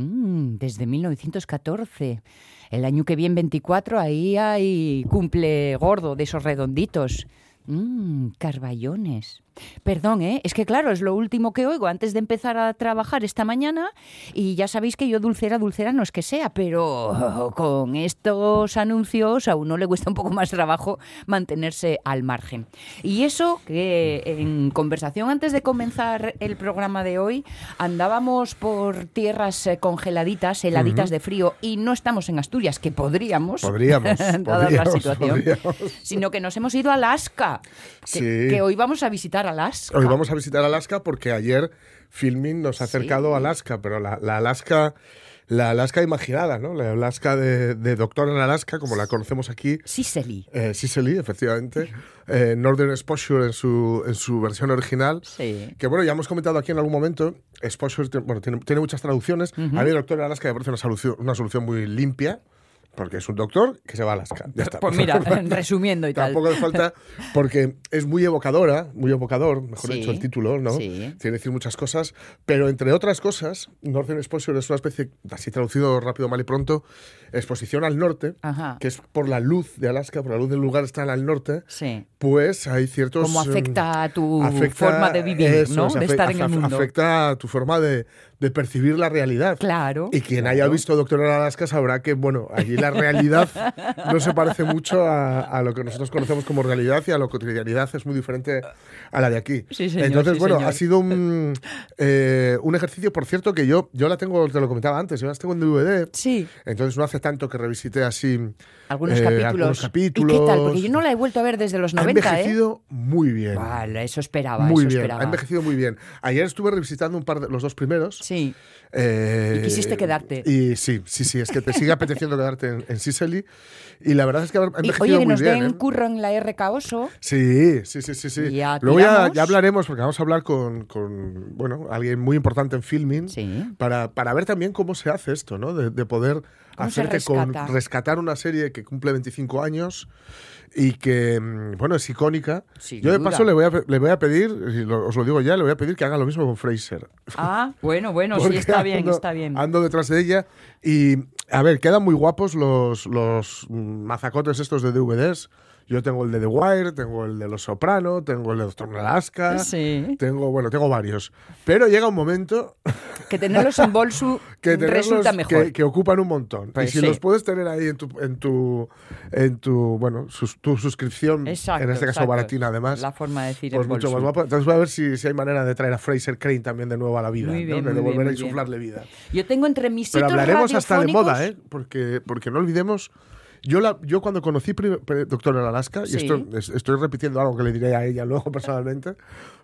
Mm, desde 1914. El año que viene, 24, ahí hay cumple gordo de esos redonditos. Mmm, carballones. Perdón, ¿eh? es que claro, es lo último que oigo antes de empezar a trabajar esta mañana y ya sabéis que yo dulcera, dulcera no es que sea, pero con estos anuncios a uno le cuesta un poco más trabajo mantenerse al margen. Y eso que en conversación antes de comenzar el programa de hoy andábamos por tierras eh, congeladitas, heladitas de frío y no estamos en Asturias, que podríamos, podríamos, dada la situación, sino que nos hemos ido a Alaska, que, que hoy vamos a visitar Alaska. Hoy vamos a visitar Alaska porque ayer Filming nos ha acercado a Alaska, pero la, Alaska la Alaska imaginada, ¿no? La Alaska de, Doctor en Alaska, como la conocemos aquí. Sicily. Eh, Sicily, efectivamente. Eh, Northern Exposure en su, en su versión original. Sí. Que bueno, ya hemos comentado aquí en algún momento. Exposure bueno, tiene, muchas traducciones. A mí Doctor en Alaska me parece una solución, una solución muy limpia porque es un doctor que se va a Alaska. Ya está. Pues mira, resumiendo y tal. Tampoco hace falta, porque es muy evocadora, muy evocador, mejor dicho, el título, ¿no? Sí. Tiene que decir muchas cosas, pero entre otras cosas, Northern Exposure es una especie, así traducido rápido, mal y pronto, exposición al norte, que es por la luz de Alaska, por la luz del lugar está al norte, sí. pues hay ciertos... ¿Cómo afecta a tu forma de vivir, ¿no? de estar en el mundo. Afecta a tu forma de, de percibir la realidad. Claro. Y quien haya visto Doctor en Alaska sabrá que, bueno, allí la realidad no se parece mucho a, lo que nosotros conocemos como realidad y a la cotidianidad es muy diferente a la de aquí. Sí, señor, Entonces, bueno, ha sido un, eh, un ejercicio, por cierto, que yo, yo la tengo, te lo comentaba antes, yo las tengo en DVD. Sí. Entonces no hace tanto que revisité así algunos, eh, capítulos. algunos capítulos. ¿Y qué tal? Porque yo no la he vuelto a ver desde los 90, Ha envejecido muy bien. Vale, eso esperaba, muy eso bien, esperaba. ha envejecido muy bien. Ayer estuve revisitando un par de los dos primeros. Sí. Eh, y quisiste quedarte. Y sí, sí, sí, es que te sigue apeteciendo quedarte en, en Sicily. Y la verdad es que ha envejecido y, oye, que muy nos bien. den ¿eh? curro en la RK Oso. Sí, sí, sí, sí. sí. Ya Luego ya, ya hablaremos, porque vamos a hablar con, con, bueno, alguien muy importante en filming, Sí. para, para ver también cómo se hace esto, ¿no? De, de poder ¿Cómo se hacer que con rescata? rescatar una serie que cumple 25 años y que, mm, bueno, es icónica. Sin Yo de duda. paso le voy, a, le voy a pedir, os lo digo ya, le voy a pedir que haga lo mismo con Fraser. Ah, bueno, bueno, sí, está bien, ando- está bien. Ando detrás de ella y, a ver, quedan muy guapos los, los mm, mazacotes estos de DVDs. Yo tengo el de The Wire, tengo el de Los Soprano, tengo el de Doctor Alaska. Sí. Tengo, bueno, tengo varios. Pero llega un momento Que tenerlos en bolso que resulta mejor. que, que ocupan un montón. Pues y si sí. los puedes tener ahí en tu, en tu, en tu bueno, sus- tu suscripción, Exacto, en este caso exacto. baratina además, La forma de decir pues mucho más guapo. Entonces voy a ver si, si hay manera de traer a Fraser Crane también de nuevo a la vida, Muy bien, ¿no? de volver a insuflarle vida. Yo tengo entre mis Pero hablaremos hasta de moda, ¿eh? Porque, porque no olvidemos. Yo, la, yo cuando conocí Doctor en Alaska, Sí. y esto, es- estoy repitiendo algo que le diré a ella luego personalmente,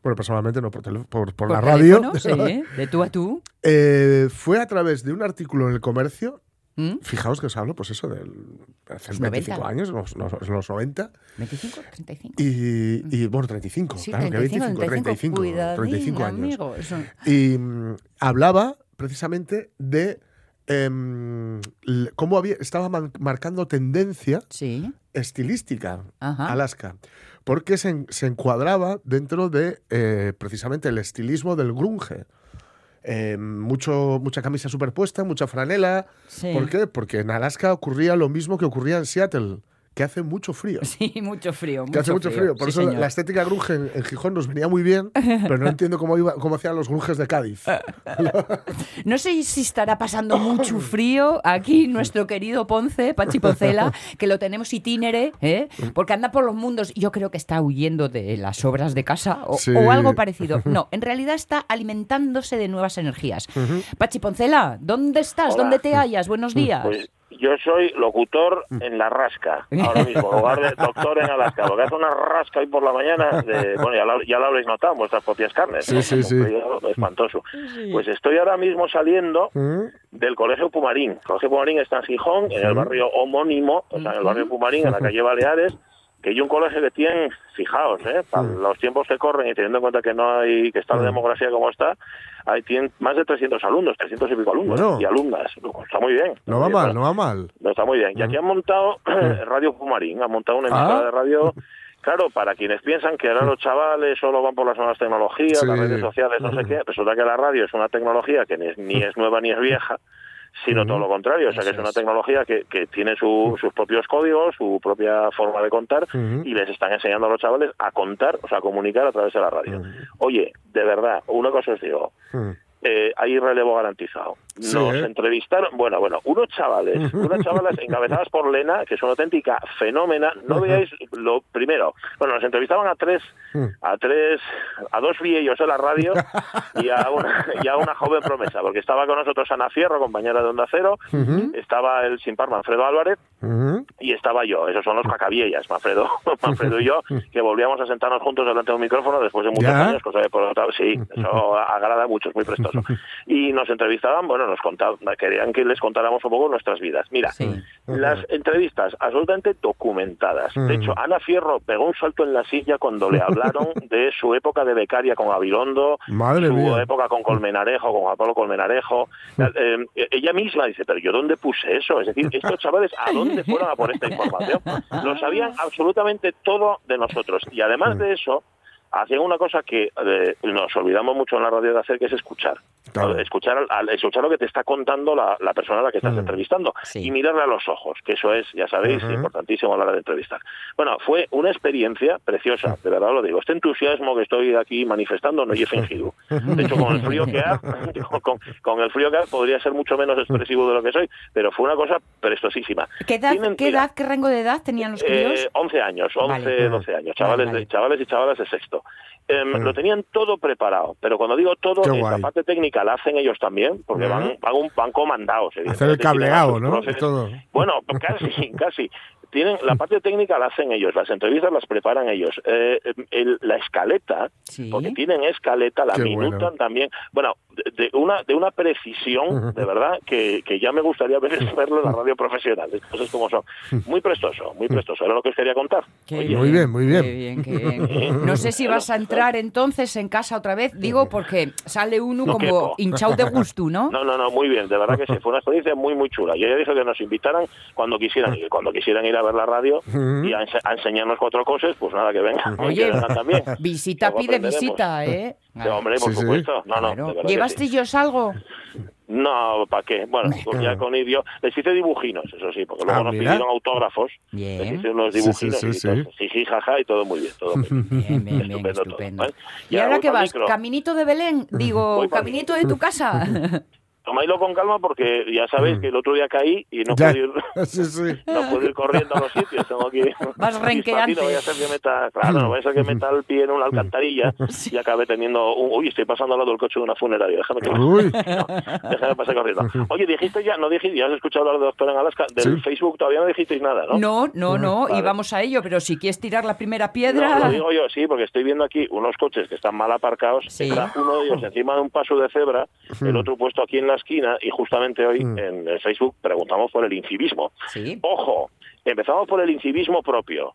bueno, personalmente no, por, tele- por, por Por la radio, teléfono, sí, de tú a tú. eh, fue a través de un artículo en el comercio, ¿Mm? fijaos que os hablo, pues eso, del, hace Los 25 90. años, los, los, los 90, 25, 35. y, y, bueno, 35, Sí, claro, que 25, 35, 35 años. amigo. Eso- Y mm, hablaba precisamente de em, cómo había, estaba man- marcando tendencia Sí, estilística Ajá. Alaska, porque se, en- se encuadraba dentro de eh, precisamente el estilismo del grunge. Eh, mucho, mucha camisa superpuesta, mucha franela. sí. ¿Por qué? Porque en Alaska ocurría lo mismo que ocurría en Seattle, que hace mucho frío. Sí, mucho frío. Que hace mucho frío. Por sí, eso la- señor. la estética grunge en, en Gijón nos venía muy bien, pero no entiendo cómo, iba, cómo hacían los grunges de Cádiz. No sé si estará pasando mucho frío aquí nuestro querido Ponce, Pachi Poncela, que lo tenemos itinere, ¿eh? porque anda por los mundos. Yo creo que está huyendo de las obras de casa o, Sí. o algo parecido. No, en realidad está alimentándose de nuevas energías. Pachi Poncela, ¿dónde estás? Hola. ¿Dónde te hallas? Buenos días. Pues yo soy locutor en la rasca, ahora mismo, en lugar de doctor en Alaska, porque hace una rasca ahí por la mañana, de, bueno, ya lo, ya lo habréis notado en vuestras propias carnes, Sí, ¿no? sí, sí. frío espantoso. Pues estoy ahora mismo saliendo ¿Mm? del Colegio Pumarín. El Colegio Pumarín está en Gijón, en el barrio homónimo, o sea, en el barrio Pumarín, en la calle Baleares, que hay un colegio que tiene, fijaos, ¿eh? para los tiempos que corren y teniendo en cuenta que no hay, que está la demografía como está, tienen más de 300 alumnos, 300 y pico alumnos Bueno. y alumnas. Está muy bien. No va mal, ¿no? no va mal. No, está muy bien. Y aquí han montado Radio Pumarín, han montado una emisora Ah. de radio. Claro, para quienes piensan que ahora los chavales solo van por las nuevas tecnologías, Sí. las redes sociales, no sé qué, resulta que la radio es una tecnología que ni es, ni es nueva ni es vieja, sino todo lo contrario. O sea, que es una tecnología que, que tiene sus propios códigos, su propia forma de contar y les están enseñando a los chavales a contar, o sea, a comunicar a través de la radio. Oye, de verdad, una cosa os digo. Eh, hay relevo garantizado. Nos ¿eh? entrevistaron, bueno, bueno, unos chavales, unas chavalas encabezadas por Lena, que es una auténtica fenómena. No veáis lo primero. Bueno, nos entrevistaban a tres, a tres, a dos viejos de la radio y a una, y a una joven promesa, porque estaba con nosotros Ana Fierro, compañera de Onda Cero, estaba el sin par Manfredo Álvarez y estaba yo. Esos son los cacabiellas, Manfredo, Manfredo y yo, que volvíamos a sentarnos juntos delante de un micrófono después de muchos años, cosa de por otro sí, eso agrada mucho, es muy Y nos entrevistaban, bueno, nos contaban, querían que les contáramos un poco nuestras vidas. Mira, las entrevistas absolutamente documentadas. De hecho, Ana Fierro pegó un salto en la silla cuando le hablaron de su época de becaria con Abilondo, su época con Colmenarejo, con Juan Pablo Colmenarejo. Eh, ella misma dice, pero yo dónde puse eso? Es decir, estos chavales, ¿a dónde fueron a por esta información? Lo sabían absolutamente todo de nosotros. Y además de eso, hacían una cosa que eh, nos olvidamos mucho en la radio de hacer, que es escuchar. Escuchar, al, escuchar lo que te está contando la, persona a la que estás mm. entrevistando y mirarle a los ojos, que eso es, ya sabéis, importantísimo a la hora de entrevistar. Bueno, fue una experiencia preciosa, de verdad lo digo. Este entusiasmo que estoy aquí manifestando no he fingido. De hecho, con el frío que ha, con, el frío que ha, podría ser mucho menos expresivo de lo que soy, pero fue una cosa prestosísima. ¿Qué edad, ¿qué, edad, qué rango de edad tenían los críos? Eh, 11 años, 11, 12 años, chavales, chavales y chavalas de sexto. Em, lo tenían todo preparado, pero cuando digo todo, la parte técnica la hacen ellos también, porque van, van, un, van comandados. Hacer el cableado, ¿no? Bueno, casi, casi tienen la parte técnica la hacen ellos, las entrevistas las preparan ellos. Eh, la escaleta, porque tienen escaleta, la minutan también. Bueno, de, una de una precisión, de verdad, que, que ya me gustaría ver, verlo en la radio profesional, cosas como son. Muy prestoso, muy prestoso. Era lo que os quería contar. muy bien, muy bien. No sé si vas a entrar entonces en casa otra vez, digo, porque sale uno como hinchado de gusto, ¿no? No, no, no, muy bien, de verdad que sí. Fue una experiencia muy, muy chula. Yo ya dije que nos invitaran cuando quisieran ir, cuando quisieran ir a ver la radio y a, enseñarnos cuatro cosas, pues nada, que vengan. Oye, también. visita pide visita, ¿eh? hombre, por supuesto. No, no, ¿Llevaste ellos algo? No, ¿para qué? Bueno, pues ya con idio les hice dibujinos, eso sí, porque luego ah, nos pidieron autógrafos, bien. les hice unos dibujinos sí, sí, y, sí, jaja, y todo muy bien, todo muy bien. bien, bien, estupendo. ¿Y, ahora qué vas? ¿Caminito de Belén? Digo, ¿caminito de tu casa? tomadlo con calma porque ya sabéis mm. que el otro día caí y no puedo ir, no puedo ir corriendo a los sitios. Tengo que Vas renqueante. No voy a ser que meta, claro, no voy a ser que meta el pie en una alcantarilla y acabe teniendo un, uy, estoy pasando al lado del coche de una funeraria, déjame que uy. déjame pasar corriendo. Oye, dijiste ya, no dijiste, ya has escuchado hablar de Doctor en Alaska, del Facebook todavía no dijisteis nada, ¿no? No, no, no, y vamos a ello, pero si quieres tirar la primera piedra... No, lo digo yo, sí, porque estoy viendo aquí unos coches que están mal aparcados, uno de ellos encima de un paso de cebra, el otro puesto aquí en la esquina y justamente hoy mm. en Facebook preguntamos por el incivismo. Ojo, empezamos por el incivismo propio.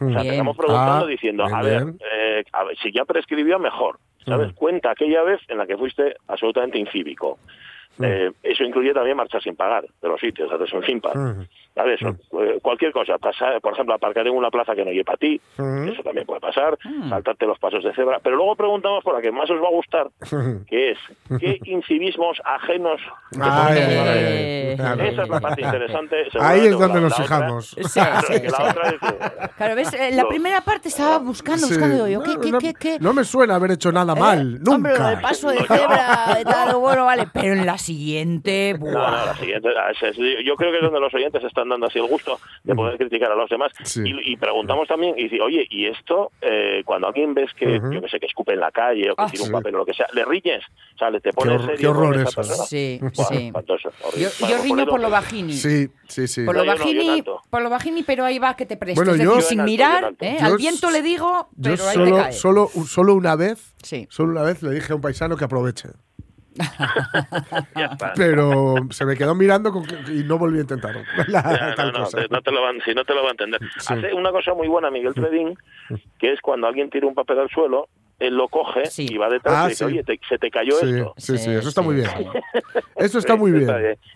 O sea, empezamos preguntando ah, diciendo, a ver, eh, a ver, si ya prescribió, mejor. ¿Sabes? Mm. Cuenta aquella vez en la que fuiste absolutamente incívico. Mm. Eh, eso incluye también marchar sin pagar de los sitios, haces un sin ¿Sabes? Eh, cualquier cosa, pasar, por ejemplo, aparcar en una plaza que no lleve para ti, eso también puede pasar, saltarte los pasos de cebra. Pero luego preguntamos por la que más os va a gustar, que es, ¿qué incivismos ajenos Esa es la parte interesante. Ahí es donde nos fijamos. Claro, ves, eh, la primera parte estaba buscando, buscando yo, ¿qué, qué, qué, no, me suena haber hecho nada mal, nunca. Hombre, el paso de cebra, de tal, bueno, vale, pero en la siguiente... No, no, la siguiente, ah, yo creo que es donde los oyentes están dando así el gusto de poder criticar a los demás. Y, preguntamos también, y dice, oye, ¿y esto, eh, cuando alguien ves que, yo que sé, que escupe en la calle o que ah, tira un papel o lo que sea, le riñes? O sea, le te pones qué, qué horror eso. Sí, sí. Yo, yo riño por lo bajini. Sí, sí, sí. Por lo bajini, por lo bajini, pero ahí va que te prestes. Bueno, yo, sin mirar, ¿eh? al viento le digo, pero ahí solo, te cae. Solo, solo una vez, solo una vez le dije a un paisano que aproveche. Pero se me quedó mirando y no volví a intentarlo. no, te lo van, si no te lo va a entender. Hace una cosa muy buena Miguel Tredín, que es cuando alguien tira un papel al suelo, él lo coge y va detrás ah, y dice, oye, se te cayó esto. Sí, sí, eso está muy bien. eso está muy bien.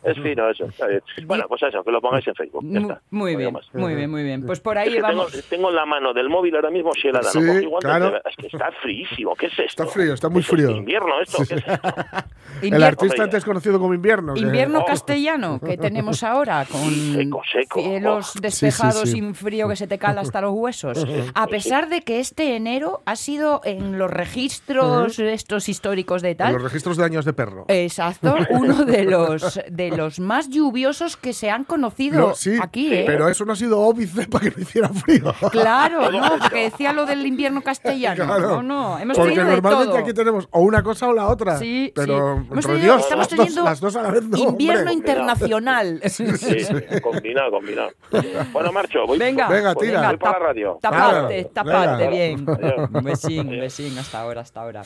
Es fino eso, está bien. Bueno, pues eso, que lo pongáis en Facebook. Ya está. Muy bien, muy bien, muy bien. Pues por ahí vamos. Tengo, tengo, la mano del móvil ahora mismo si helada. Sí, ¿no? claro. Es que está fríísimo. ¿Qué es esto? Está frío, está muy frío. invierno esto? ¿Qué es esto? El artista antes conocido como invierno. Invierno oh. castellano que tenemos ahora con seco, seco. cielos despejados sin frío que se te cala hasta los huesos. A pesar de que este enero ha sido en los registros estos históricos de tal. En los registros de años de perro. Exacto, uno de los de los más lluviosos que se han conocido aquí. ¿eh? Pero eso no ha sido óbice para que no hiciera frío. Claro, no, porque decía lo del invierno castellano. No, no, hemos porque normalmente aquí tenemos o una cosa o la otra. Sí, pero Dios, estamos teniendo las dos, a la vez invierno internacional. Sí, combinado, combinado. Bueno, marcho, voy, venga, venga, tira. voy para la radio. Taparte, taparte, bien. Un besín, un besín, hasta ahora, hasta ahora.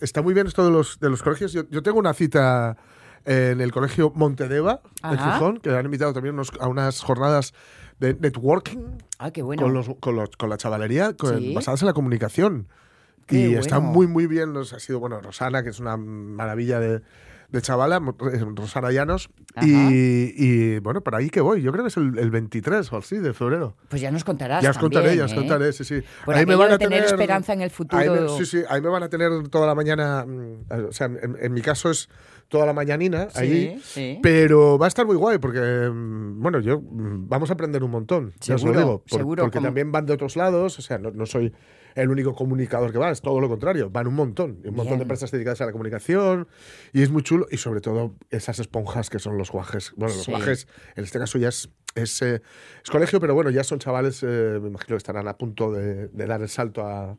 Está muy bien esto de los, de los colegios. Yo, tengo una cita en el colegio Montedeva, en Gijón, que han invitado también a unas jornadas de networking ah, qué bueno. con, los, con, los, con la chavalería basadas en la comunicación y está muy, muy bien. Nos ha sido, bueno, Rosana, que es una maravilla de, de chavala, eh, Rosana Llanos. Y, bueno, por ahí que voy. Yo creo que es el, 23 o así de febrero. Pues ya nos contarás. Ya os contaré, ya os ¿eh? contaré, sí, sí. ahí me van a tener, esperanza en el futuro. sí, sí, ahí me van a tener toda la mañana. Mm, o sea, en, mi caso es toda la mañanina allí. Pero va a estar muy guay porque, mm, bueno, yo mm, vamos a aprender un montón. ya os lo digo. seguro. Porque también van de otros lados. O sea, no, no soy el único comunicador que va, es todo lo contrario, van un montón, un montón de empresas dedicadas a la comunicación y es muy chulo y sobre todo esas esponjas que son los guajes. Bueno, los guajes, en este caso ya es, es, eh, colegio, pero bueno, ya son chavales, eh, me imagino que estarán a punto de, dar el salto a,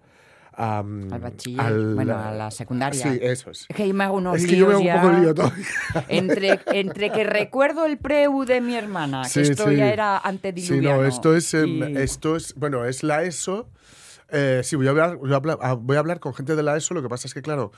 al bachiller, bueno, a la secundaria. Sí, eso es. Es que yo me hago unos es que yo me hago un poco lío todavía. Entre, entre que recuerdo el preu de mi hermana, que esto ya era antediluviano. Sí, no, esto es, em, esto es, bueno, es la ESO, eh, sí, voy a, hablar, voy, a hablar, ah, voy a hablar con gente de la ESO, lo que pasa es que, claro,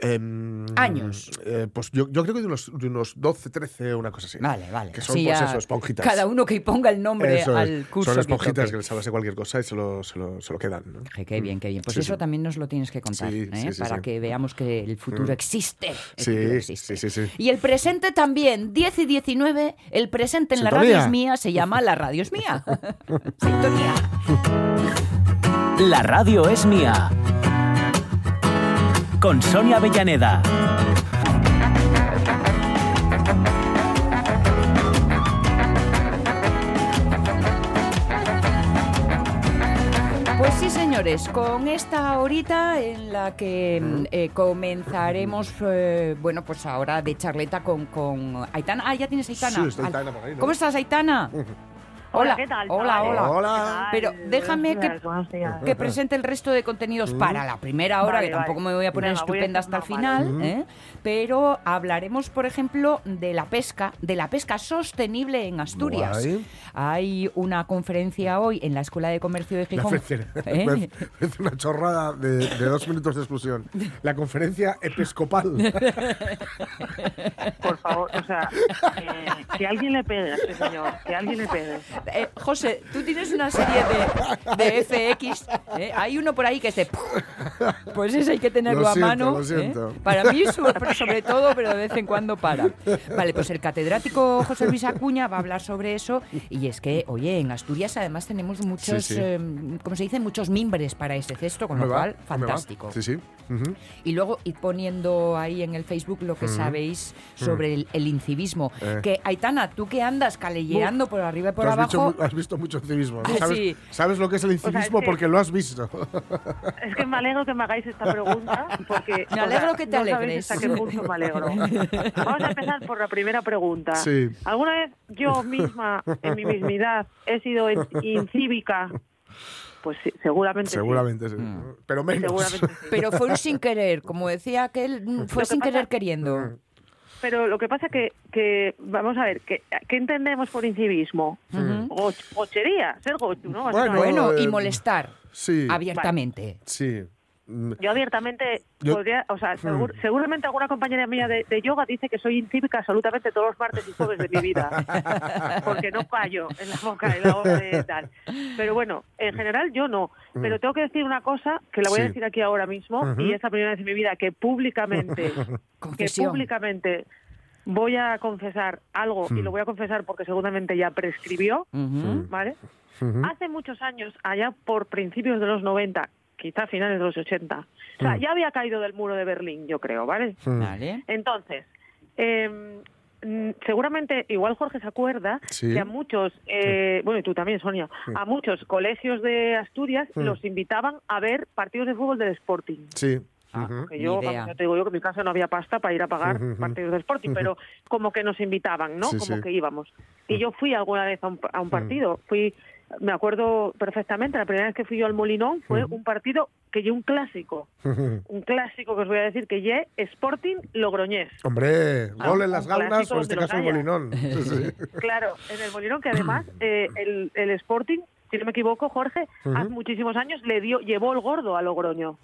Em, Años. Eh, pues yo, yo, creo que de unos, de unos 12, 13, una cosa así. Vale, vale. Que son, pues eso, esponjitas. Cada uno que ponga el nombre al curso. Son esponjitas que, les hablas de cualquier cosa y se lo, se lo, se lo quedan. ¿no? Qué, bien, qué bien. Pues eso también nos lo tienes que contar, ¿eh? para que veamos que el futuro mm. existe. sí, sí, sí, sí. Y el presente también, 10 y 19, el presente en la radio es mía se llama La radio es mía. Sintonía. La radio es mía con Sonia Avellaneda. Pues sí, señores, con esta horita en la que mm, eh, comenzaremos, eh, bueno, pues ahora de charleta con, con Aitana. Ah, ya tienes Aitana. Sí, estoy Aitana por ahí, ¿Cómo estás, Aitana? Hola, ¿qué tal? Hola, hola. Pero déjame que, que, presente el resto de contenidos para la primera hora, que tampoco me voy a poner estupenda hasta el final, ¿eh? Pero hablaremos, por ejemplo, de la pesca, de la pesca sostenible en Asturias. Hay una conferencia hoy en la Escuela de Comercio de Gijón. ¿Eh? Es una chorrada de, dos minutos de exclusión. La conferencia episcopal. Por favor, o sea, eh, que alguien le pegue a este señor, que alguien le pegue. Eh, José, tú tienes una serie de, FX. ¿eh? Hay uno por ahí que se. Pues ese hay que tenerlo a mano. ¿eh? Para mí, sobre todo, pero de vez en cuando para. Vale, pues el catedrático José Luis Acuña va a hablar sobre eso. Y es que, oye, en Asturias además tenemos muchos, como se dice, muchos mimbres para este cesto, con lo cual, fantástico. Sí, sí. Y luego ir poniendo ahí en el Facebook lo que sabéis sobre el, incivismo. Que, Aitana, tú que andas callejeando por arriba y por abajo has visto mucho civismo. ¿Sabes, lo que es el civismo? porque lo has visto. Es que me alegro que me hagáis esta pregunta. Porque, me alegro que te no alegres. hasta qué punto me alegro. Vamos a empezar por la primera pregunta. Sí. ¿Alguna vez yo misma, en mi mismidad, he sido incívica? Pues sí, seguramente. Seguramente sí. Mm. Pero menos. Pero fue un sin querer, como decía aquel, fue sin querer queriendo. Mm pero lo que pasa que, que vamos a ver, ¿qué, entendemos por incivismo? Gochería, ser gochu, ¿no? Bueno, y eh, molestar sí. abiertamente. Sí. Mm. Yo abiertamente podría, o sea, mm. seguramente alguna compañera mía de, yoga dice que soy incívica absolutamente todos los martes y jueves de mi vida, porque no fallo en la boca, en la boca de tal. Pero bueno, en general yo no. Pero tengo que decir una cosa que la voy a decir aquí ahora mismo y es la primera vez en mi vida que públicamente, que públicamente voy a confesar algo y lo voy a confesar porque seguramente ya prescribió, ¿vale? Hace muchos años, allá por principios de los 90, quizá finales de los 80. O sea, mm. ya había caído del muro de Berlín, yo creo, ¿vale? Mm. Vale. Entonces, mm, seguramente, igual Jorge se acuerda, que a muchos, eh, bueno, y tú también, Sonia, a muchos colegios de Asturias los invitaban a ver partidos de fútbol del Sporting. Sí. Ah, yo, te digo yo que en mi casa no había pasta para ir a pagar partidos de Sporting, pero como que nos invitaban, ¿no? como que íbamos. Y yo fui alguna vez a un, a un partido, fui me acuerdo perfectamente, la primera vez que fui yo al Molinón fue un partido que lle un clásico. un clásico que os voy a decir que lle Sporting Logroñés. Hombre, ah, gol en las gaunas o en este caso el Molinón. claro, en el Molinón que además eh, el, el, Sporting, si no me equivoco, Jorge, hace muchísimos años le dio llevó el gordo a Logroño.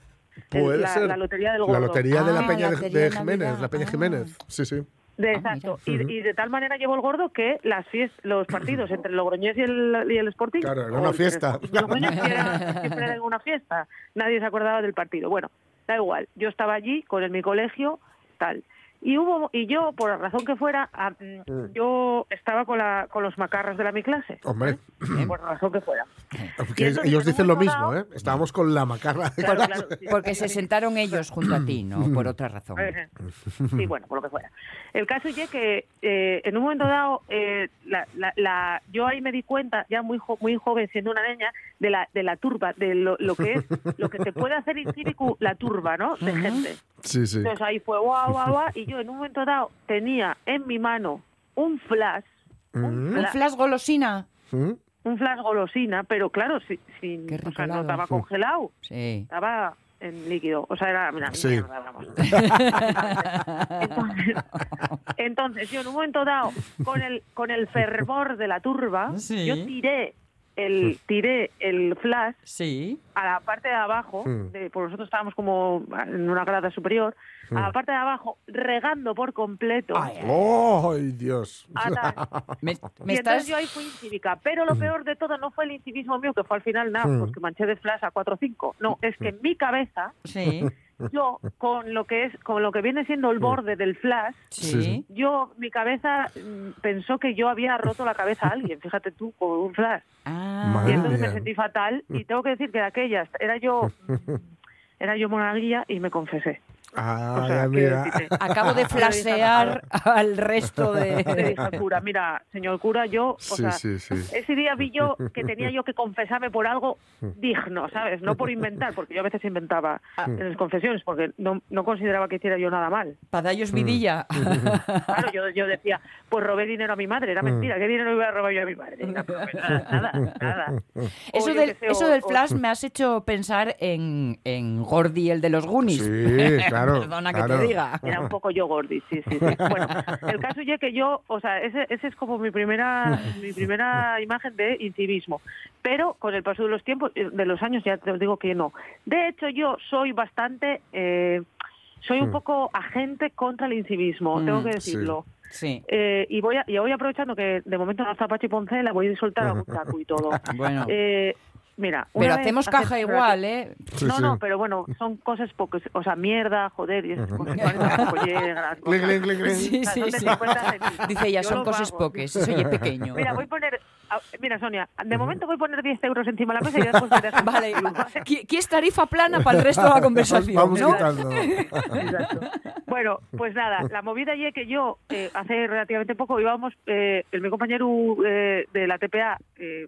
Puede la, ser. La lotería del gordo. La lotería de la ah, Peña de, Jiménez, la Peña Jiménez. Sí, sí. De, ah, exacto. y, de tal manera llevó el gordo que las los partidos entre el Logroñés y el, y el Sporting. Claro, era una fiesta. siempre era una fiesta. Nadie se acordaba del partido. Bueno, da igual. Yo estaba allí con el, mi colegio, tal. Y hubo y yo, por la razón que fuera, mm, mm. yo estaba con, la, con los macarras de la mi clase. Hombre. ¿eh? Por la razón que fuera. ellos dicen lo mismo, ¿eh? Estábamos con la macarra. porque se sentaron ellos junto a ti, no por otra razón. Sí, bueno, por lo que fuera. El caso es que eh, en un momento dado, eh, la, la, yo ahí me di cuenta, ya muy muy joven, siendo una niña, de la, de la turba, de lo, lo que es, lo que te puede hacer incívico la turba, ¿no? De gente. Sí, sí. Entonces ahí fue guau, guau, guau, y yo en un momento dado tenía en mi mano un flash. Un, flash, golosina. Un flash golosina, pero claro, sin, o sea, no estaba congelado. Sí. Estaba en líquido. O sea, era una sí. mierda, vamos. entonces, yo en un momento dado, con el, con el fervor de la turba, yo tiré el, tiré el flash sí. a la parte de abajo, hmm. de, porque nosotros estábamos como en una grada superior, a la parte de abajo, regando por completo. ¡Ay, Dios! me, y entonces yo ahí fui incívica. Pero lo hmm. peor de todo no fue el incivismo mío, que fue al final nada, pues que manché de flash a 4 o 5. No, es que en mi cabeza... Sí yo con lo que es con lo que viene siendo el mm. borde del flash yo mi cabeza mm, pensó que yo había roto la cabeza a alguien fíjate tú con un flash ah. y entonces me sentí fatal y tengo que decir que de aquellas era yo era yo monaguilla y me confesé Ah, mira. Acabo de flasear al resto de... cura, mira, señor cura, yo, o sea, ese día vi yo que tenía yo que confesarme por algo mm. digno, ¿sabes? No por inventar, porque yo a veces inventaba ah. en las confesiones, porque no, no consideraba que hiciera yo nada mal. Padallos vidilla. Claro, yo, yo decía, pues robé dinero a mi madre, era mm. mentira, ¿qué dinero iba a robar yo a mi madre? nada, nada. Eso del, eso del flash me has hecho pensar en, en Gordy, el de los Goonies. Sí, claro. Perdona que te diga. Era un poco yo gordi, sí, sí, Bueno, el caso es que yo, o sea, ese, ese es como mi primera, mi primera imagen de incivismo. Pero con el paso de los tiempos, eh, de los años, ya te digo que no. De hecho, yo soy bastante, eh, soy un hmm. poco agente contra el incivismo, tengo hmm, que decirlo. Sí. Eh, y voy y voy aprovechando que de momento no está Pachi Poncela, voy a soltar algún taco y todo. bueno. Eh, Mira, pero hacemos caja igual, ¿eh? no, no, pero bueno, son cosas pocas, o sea, mierda, joder, y esas cosas. Sí, sí, sí. Dice ella, son cosas pocas, soy pequeño. Mira, voy a poner, mira, Sonia, de momento voy a poner 10 euros encima de la mesa y después te dejo. Vale, es tarifa plana para el resto de la conversación, Vamos ¿no? Exacto. Bueno, pues nada, la movida allí que yo eh, hace relativamente poco íbamos, eh, el, mi compañero eh, de la TPA, eh,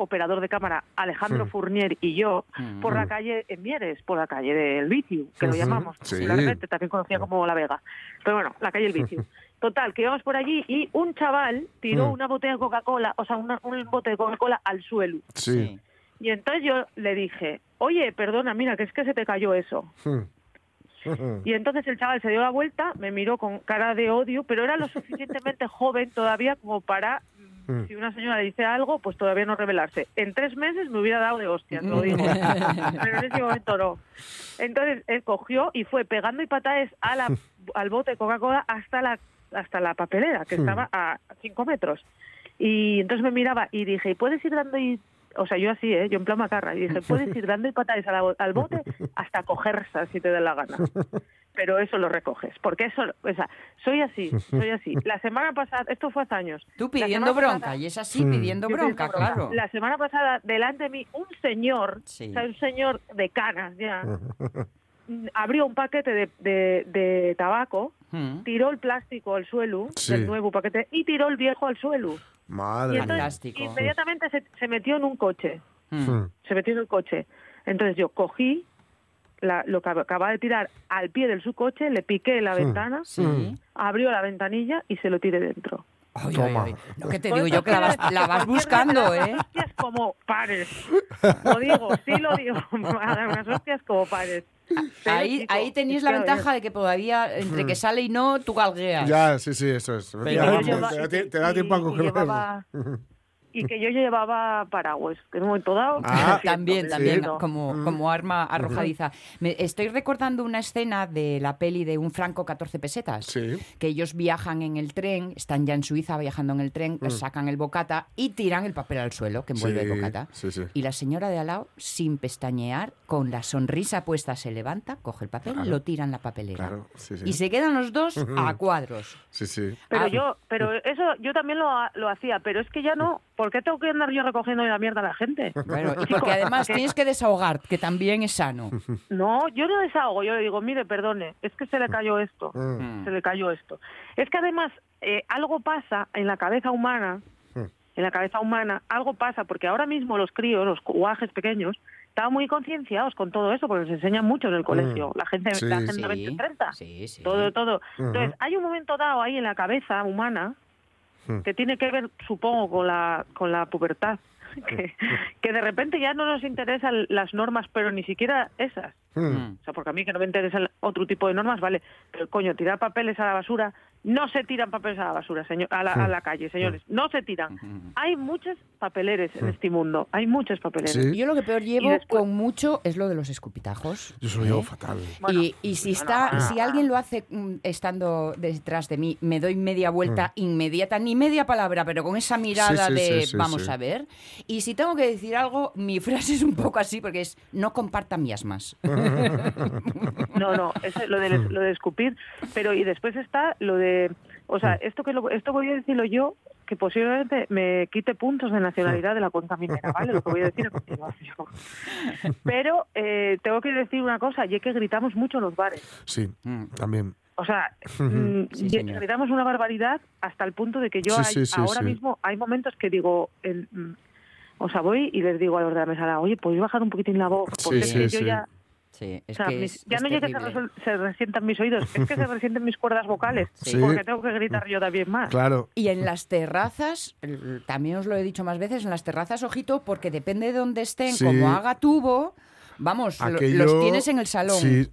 operador de cámara Alejandro Fournier y yo por la calle en Mieres, por la calle del Vicio, que lo llamamos popularmente, también conocida como La Vega. Pero bueno, la calle del Vicio. Total, que íbamos por allí y un chaval tiró una botella de Coca-Cola, o sea, un bote de Coca-Cola al suelo. Sí. Y entonces yo le dije, oye, perdona, mira, que es que se te cayó eso. Y entonces el chaval se dio la vuelta, me miró con cara de odio, pero era lo suficientemente joven todavía como para mm. si una señora dice algo, pues todavía no revelarse. En tres meses me hubiera dado de hostia, lo digo. Pero en ese momento no. Entonces él cogió y fue pegando y patadas a la, al bote de Coca-Cola hasta la, hasta la papelera, que estaba a cinco metros. Y entonces me miraba y dije, ¿puedes ir dando y o sea, yo así, ¿eh? yo en plan macarra, y dije, puedes ir dando patadas al bote hasta cogerse si te da la gana. Pero eso lo recoges, porque eso, o sea, soy así, soy así. La semana pasada, esto fue hace años. Tú pidiendo bronca, y es así, pidiendo bronca, claro. La semana pasada, delante de mí, un señor, o sea, un señor de canas ya, abrió un paquete de, de, tabaco, mm. tiró el plástico al suelo, del nuevo paquete, y tiró el viejo al suelo. Madre y entonces, Inmediatamente se, metió en un coche. Hmm. Se metió en un coche. Entonces yo cogí lo que acababa de tirar al pie del su coche, le piqué la hmm. ventana, abrió la ventanilla y se lo tiré dentro. Lo que te digo yo que la vas, buscando, ¿eh? Hostias como pares. Lo digo, sí lo digo. unas hostias como pares. Ahí, ahí tenéis la ventaja de que todavía, entre que hmm. sale y no, tú galgueas. Ya, sí, sí, eso es. te, da, tiempo a cogerlo y que yo llevaba paraguas, que en un momento dado... Ah, también, también, como, mm. como arma arrojadiza. Me, estoy recordando una escena de la peli de Un franco 14 pesetas, que ellos viajan en el tren, están ya en Suiza viajando en el tren, mm. sacan el bocata y tiran el papel al suelo que envuelve el bocata. Y la señora de al lado, sin pestañear, con la sonrisa puesta, se levanta, coge el papel, lo tira en la papelera. y se quedan los dos a cuadros. Sí, sí. Pero ah. yo, pero eso yo también lo, lo hacía, pero es que ya no ¿por qué tengo que andar yo recogiendo la mierda a la gente? Bueno, y porque además tienes que desahogar, que también es sano. No, yo no desahogo, yo le digo, mire, perdone, es que se le cayó esto, mm. se le cayó esto. Es que además eh, algo pasa en la cabeza humana, mm. en la cabeza humana, algo pasa, porque ahora mismo los críos, los guajes pequeños, estaban muy concienciados con todo eso, porque se enseñan mucho en el colegio, mm. la gente, la gente 2030, todo, todo. Entonces, hay un momento dado ahí en la cabeza humana. Que tiene que ver, supongo, con la, con la pubertad. Que, que, de repente ya no nos interesan las normas, pero ni siquiera esas. Hmm. O sea, porque a mí que no me interesan otro tipo de normas, vale, pero coño, tirar papeles a la basura no se tiran papeles a la basura, señor, a la, a la calle, señores. No se tiran. Hay muchos papeleres en este mundo. Hay muchos papeleres. Yo lo que peor llevo con mucho es lo de los escupitajos. Yo soy yo ¿eh? fatal. y, y, si está, si alguien lo hace mm, estando detrás de mí, me doy media vuelta mm. inmediata, ni media palabra, pero con esa mirada de vamos a ver. Y si tengo que decir algo, mi frase es un poco así, porque es no comparta miasmas. no, no, es lo de, lo de escupir. Pero y después está lo de o sea, esto que esto voy a decirlo yo, que posiblemente me quite puntos de nacionalidad de la cuenta minera, ¿vale? Lo que voy a decir a continuación. Pero eh, tengo que decir una cosa, y es que gritamos mucho en los bares. Sí, mm. también. O sea, mm, gritamos una barbaridad hasta el punto de que yo ahora mismo hay momentos que digo, mm, o sea, voy y les digo a los de la mesa, oye, ¿podéis bajar un poquitín la voz? Porque es que yo ya Sí, es que ya no es que se, resientan mis oídos, es que se resienten mis cuerdas vocales, porque tengo que gritar yo también más. Claro. Y en las terrazas, también os lo he dicho más veces, en las terrazas, ojito, porque depende de dónde estén, como haga tubo, vamos, los tienes en el salón. Sí.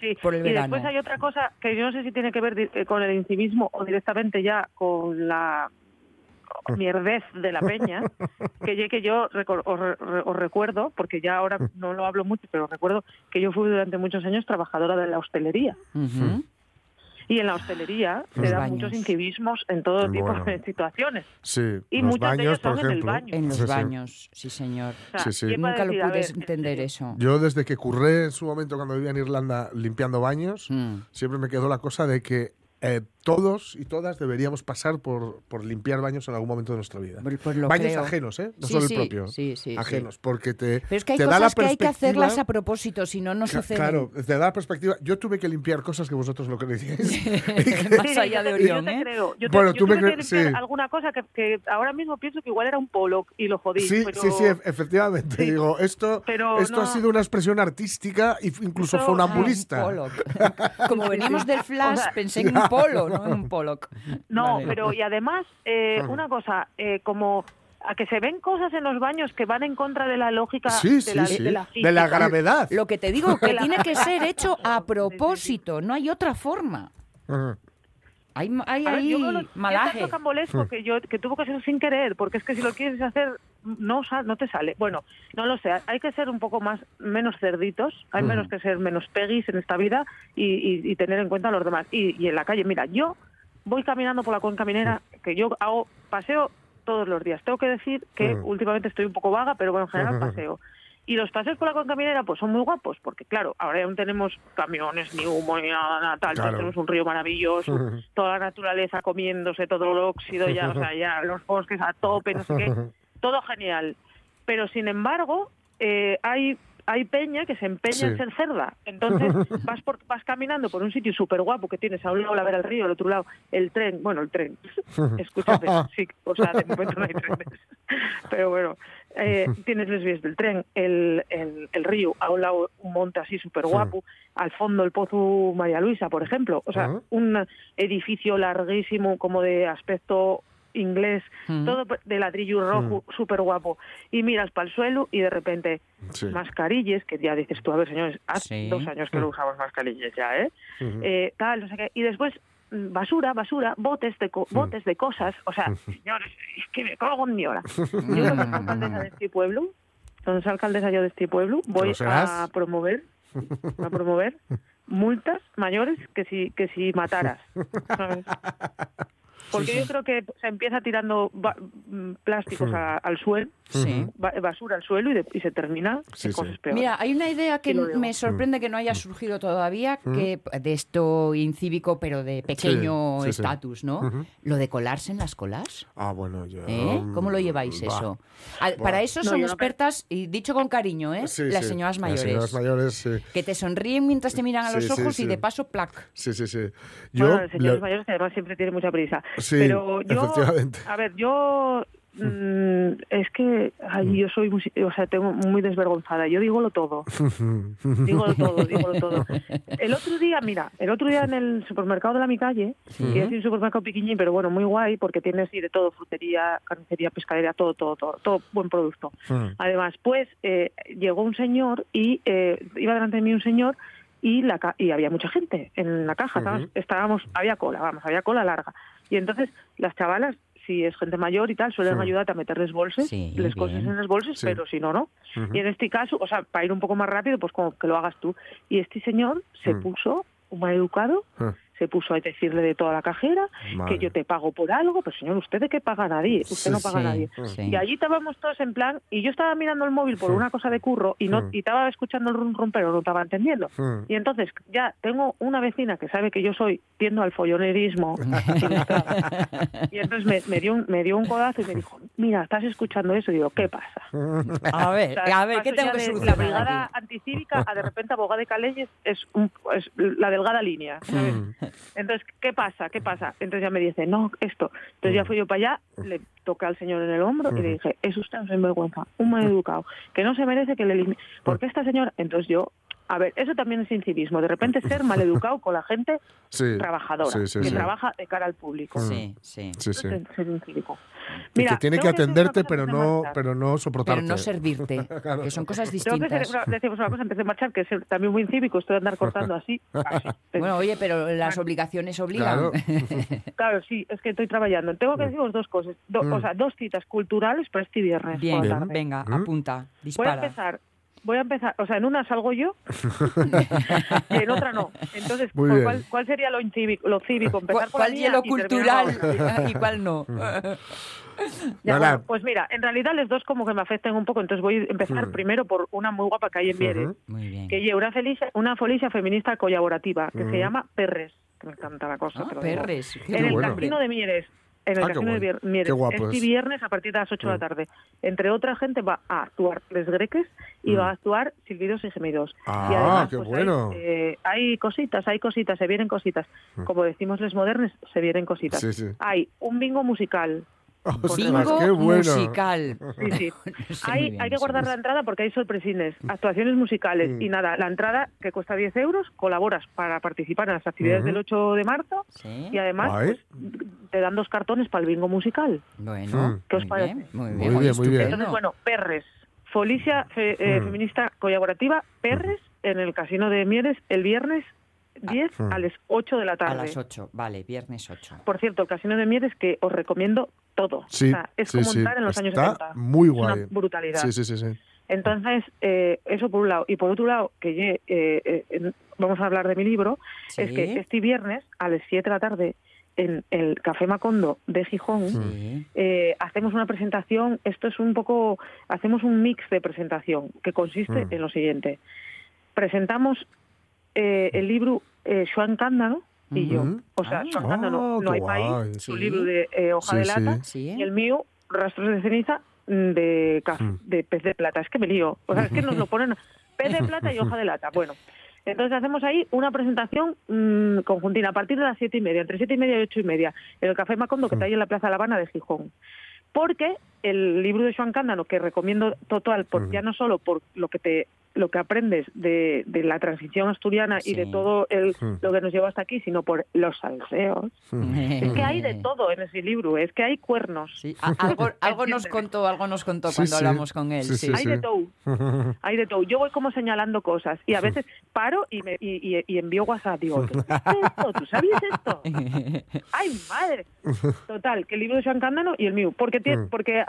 Sí. Por el y después hay otra cosa que yo no sé si tiene que ver eh, con el incivismo o directamente ya con la mierdez de la peña, que, que yo os, recuerdo, porque ya ahora no lo hablo mucho, pero recuerdo que yo fui durante muchos años trabajadora de la hostelería. Y en la hostelería se dan muchos incivismos en todo tipo de situaciones. Sí, y muchos de ellos son en el baño. En los baños, sí, señor. Nunca lo pude entender eso. Yo desde que curré en su momento cuando vivía en Irlanda limpiando baños, mm. siempre me quedó la cosa de que eh, todos y todas deberíamos pasar por, por, limpiar baños en algún momento de nuestra vida. Pues, baños ajenos, ¿eh? No solo el propio. Sí, sí, ajenos, porque te, Pero es que hay te cosas da la que hay que hacerlas a propósito, si no, no sucede. Claro, te da la perspectiva. Yo tuve que limpiar cosas que vosotros no creíais. Más allá de Orión, ¿eh? Creo. Yo, bueno, tuve que limpiar alguna cosa que, que, ahora mismo pienso que igual era un polo y lo jodí. Sí, sí, sí, efectivamente. Digo, esto, esto ha sido una expresión artística e incluso fue una ambulista. Como veníamos del flash, pensé en un polo, no en un Pollock. No, pero y además, eh, una cosa, eh, como a que se ven cosas en los baños que van en contra de la lógica de, la, de, la, gravedad. Lo que te digo, que tiene que ser hecho a propósito, no hay otra forma. Hay, hay, hay malaje. Es tan que, yo, que tuvo que ser sin querer, porque es que si lo quieres hacer, no, no te sale. Bueno, no lo sé, hay que ser un poco más, menos cerditos, hay mm. menos que ser menos pegis en esta vida y, tener en cuenta a los demás. Y, y, en la calle, mira, yo voy caminando por la cuenca minera, que yo hago paseo todos los días. Tengo que decir que mm. últimamente estoy un poco vaga, pero bueno, en general paseo. Y los paseos por la cuenca minera pues son muy guapos, porque claro, ahora ya no tenemos camiones, ni humo, ni nada, tal, tenemos un río maravilloso, toda la naturaleza comiéndose todo el óxido, ya, o sea, ya los bosques a tope, no sé qué, todo genial. Pero sin embargo, eh, hay hay peña que se empeña en ser cerda. Entonces vas por, vas caminando por un sitio súper guapo que tienes a un lado la ver al río, al otro lado el tren, bueno, el tren, escúchate, sí, o sea, de momento no hay trenes, pero bueno, eh, tienes las vías del tren, el, el, el, río, a un lado un monte así súper guapo, al fondo el Pozo María Luisa, por ejemplo, o sea, un edificio larguísimo como de aspecto inglés, todo de ladrillo rojo, mm. súper guapo. Y miras para el suelo y de repente mascarillas, que ya dices tú, a ver, señores, hace dos años que no mm. usamos mascarillas ya, ¿eh? ¿eh? Tal, no sé qué. Y después basura, basura, botes de, botes de cosas. O sea, señores, es que me cago en mi hora. Yo soy alcaldesa de este pueblo, soy alcaldesa yo de este pueblo, voy a promover, a promover multas mayores que si, que si mataras. ¿sabes? Porque yo creo que se empieza tirando mm, plásticos al suelo, basura al suelo y, se termina en cosas peores. Mira, hay una idea que me sorprende que no haya surgido todavía, que de esto incívico, pero de pequeño estatus, ¿no? Lo de colarse en las colas. Ah, bueno, yo... ¿Eh? ¿Cómo lo lleváis eso? Para eso son expertas, y dicho con cariño, ¿eh? las señoras mayores. Las señoras mayores, Que te sonríen mientras te miran a los ojos y de paso, plac. Sí, sí, sí. Yo, bueno, las señoras mayores además siempre tienen mucha prisa. Sí, pero yo, efectivamente. A ver, yo mm, es que ay, yo soy, o sea, tengo muy desvergonzada. Yo digo lo todo. digo lo todo, digo lo todo. El otro día, mira, el otro día en el supermercado de la mi calle, que es un supermercado piquiñín, pero bueno, muy guay, porque tiene así de todo, frutería, carnicería, pescadería, todo, todo, todo, todo buen producto. Además, pues eh, llegó un señor y eh, iba delante de mí un señor y, la, y había mucha gente en la caja. Estábamos, había cola, vamos, había cola larga. Y entonces las chavalas, si es gente mayor y tal, suelen ayudarte a meterles bolsas, les coses en las bolsas, pero si no, no. Y en este caso, o sea, para ir un poco más rápido, pues como que lo hagas tú. Y este señor se puso, un mal educado, ah se puso a decirle de toda la cajera que yo te pago por algo, pero señor, ¿usted de qué paga nadie? Usted no paga a nadie. Y allí estábamos todos en plan, y yo estaba mirando el móvil por una cosa de curro y no y estaba escuchando el rum, rum pero no estaba entendiendo. Y entonces ya tengo una vecina que sabe que yo soy tiendo al follonerismo y entonces me, dio un, me dio un codazo y me dijo, mira, estás escuchando eso y digo, ¿qué pasa? A ver, a ver, ¿qué tengo que solucionar? La brigada anticívica a de repente abogada de Caleyes es, es la delgada línea, ¿sabes? Entonces, ¿qué pasa? ¿Qué pasa? Entonces ya me dice, no, esto. Entonces ya fui yo para allá, le toqué al señor en el hombro y le dije, es usted un sinvergüenza, un mal educado, que no se merece que le elimine. Porque esta señora, entonces yo a ver, eso también es incivismo. De repente ser maleducado con la gente trabajadora, que trabaja de cara al público. Sí, sí. sí, Ser incívico. Mira, que tiene que atenderte, pero no, pero no soportarte. Pero no servirte, que son cosas distintas. Tengo que decimos una cosa antes de marchar, que es también muy incívico esto de andar cortando así. Bueno, oye, pero las obligaciones obligan. Claro. sí, es que estoy trabajando. Tengo que deciros dos cosas, mm. o sea, dos citas culturales para este viernes. Bien, venga, ¿Mm? apunta, dispara. Voy a empezar voy a empezar, o sea, en una salgo yo y en otra no. Entonces, ¿cuál, ¿cuál, sería lo cívico? Lo cívico? Empezar ¿Cuál hielo cultural y cuál no? pues mira, en realidad les dos como que me afectan un poco, entonces voy a empezar mm. primero por una muy guapa que hay en Mieres, que lleva una, felicia, una felicia feminista colaborativa que se mm. llama Perres, que me encanta la cosa. Ah, Perres, en el camino de Mieres. En el ah, casino de Mieres. este viernes a partir de las 8 de la mm. tarde. Entre otra gente va a actuar Les Greques y va a actuar Silbidos y Gemidos. Ah, y además, qué pues, bueno. Hay, eh, hay, cositas, hay cositas, se vienen cositas. Como decimos Les Modernes, se vienen cositas. Sí, sí. Hay un bingo musical Bingo musical. Sí, sí. hay, hay que guardar la entrada porque hay sorpresines, actuaciones musicales mm. y nada, la entrada que cuesta 10 euros, colaboras para participar en las actividades del 8 de marzo y además pues, te dan dos cartones para el bingo musical. Bueno, ¿qué os parece? muy bien, muy bien. Muy bien. Entonces, bueno, Perres, Folicia eh, mm. Feminista Colaborativa, Perres, en el Casino de Mieres el viernes 10 ah, a las 8 de la tarde. A las 8, vale, viernes 8. Por cierto, el Casino de Mieres que os recomiendo todo. Sí, es como estar en los años 70. Muy guay. una brutalidad. Sí, sí, sí. sí. Entonces, eh, eso por un lado. Y por otro lado, que eh, eh, vamos a hablar de mi libro, es que este viernes a las 7 de la tarde en el Café Macondo de Gijón hacemos una presentación, esto es un poco, hacemos un mix de presentación que consiste mm. en lo siguiente. Presentamos el libro Joan Cándano y yo. O sea, Joan Cándano, ah, No hay país, su libro de Hoja de Lata, y el mío, Rastros de Ceniza, de, hmm. de pez de plata. Es que me lío. O sea, es que nos lo ponen pez de plata y hoja de lata. Bueno, entonces hacemos ahí una presentación mmm, conjuntina a partir de las siete y media, entre siete y media y ocho y media, en el Café Macondo que está hmm. ahí en la Plaza La Habana de Gijón. Porque el libro de Joan Cándano, que recomiendo total, por, ya no solo por lo que te lo que aprendes de, de la transición asturiana y de todo el, lo que nos lleva hasta aquí, sino por los salseos. Es que hay de todo en ese libro, es que hay cuernos. Sí. algo, algo nos contó, algo nos contó cuando hablamos con él. hay de todo, hay de todo. Yo voy como señalando cosas y a veces paro y, me, y, y, envío WhatsApp, digo, ¿tú esto? ¿Tú sabías esto? ¡Ay, madre! Total, que el libro de Joan Cándano y el mío, porque, tiene, hmm. porque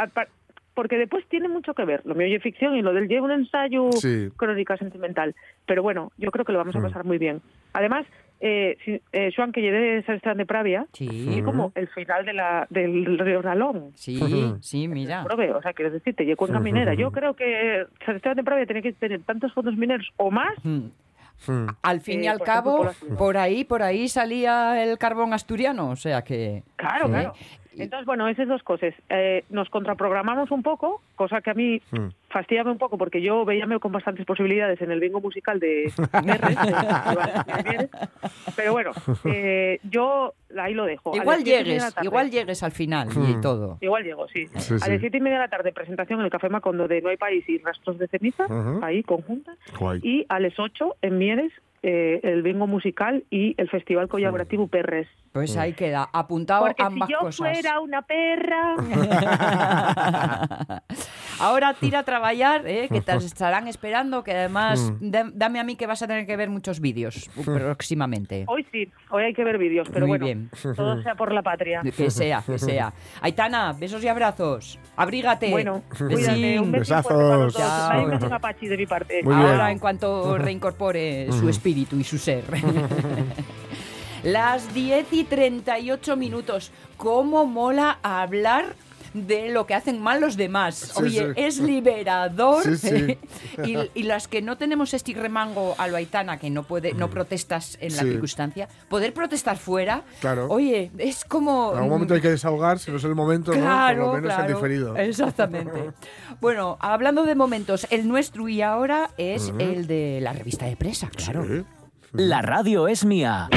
porque después tiene mucho que ver. Lo mío es ficción y lo del lleva un ensayo crónica sentimental. Pero bueno, yo creo que lo vamos a mm. pasar muy bien. Además, eh, eh, Joan, que llegué de San de Pravia, y como el final de la, del río Ralón. Sí, sí, mira. o sea, quiero decirte, llegó una minera. Yo creo que San Esteban de Pravia tiene que tener tantos fondos mineros o más mm. Mm. Al fin y eh, al cabo, por ahí, por ahí salía el carbón asturiano, o sea que. Claro, claro. Entonces, bueno, esas dos cosas. Eh, nos contraprogramamos un poco, cosa que a mí hmm. fastidiaba un poco porque yo veíame con bastantes posibilidades en el bingo musical de Pero bueno, eh, yo ahí lo dejo. Igual llegues, igual llegues al final y hmm. todo. Igual llego, sí. a las siete y media de la tarde, presentación en el Café Macondo de No hay país y rastros de ceniza, ahí conjunta. Y a las ocho en Mieres eh, el bingo musical y el festival colaborativo Perres. Pues ahí queda, apuntado Porque ambas si yo fuera una perra... Ahora tira a trabajar, eh, que te estarán esperando, que además mm. dame a mí que vas a tener que ver muchos vídeos próximamente. Hoy sí, hoy hay que ver vídeos, pero bueno, todo sea por la patria. Que sea, que sea. Aitana, besos y abrazos. Abrígate. Bueno, cuídate, un besazos. de mi parte. Ahora, en cuanto reincorpore su espíritu y su ser. Las 10 y 38 minutos. ¿Cómo mola hablar de lo que hacen mal los demás. Oye, es liberador. y, las que no tenemos este remango a lo aitana, que no puede, no protestas en la circunstancia, poder protestar fuera. Claro. Oye, es como. En algún momento hay que desahogar, si no es el momento, claro, por lo menos el diferido. Exactamente. bueno, hablando de momentos, el nuestro y ahora es el de la revista de presa, claro. La radio es mía.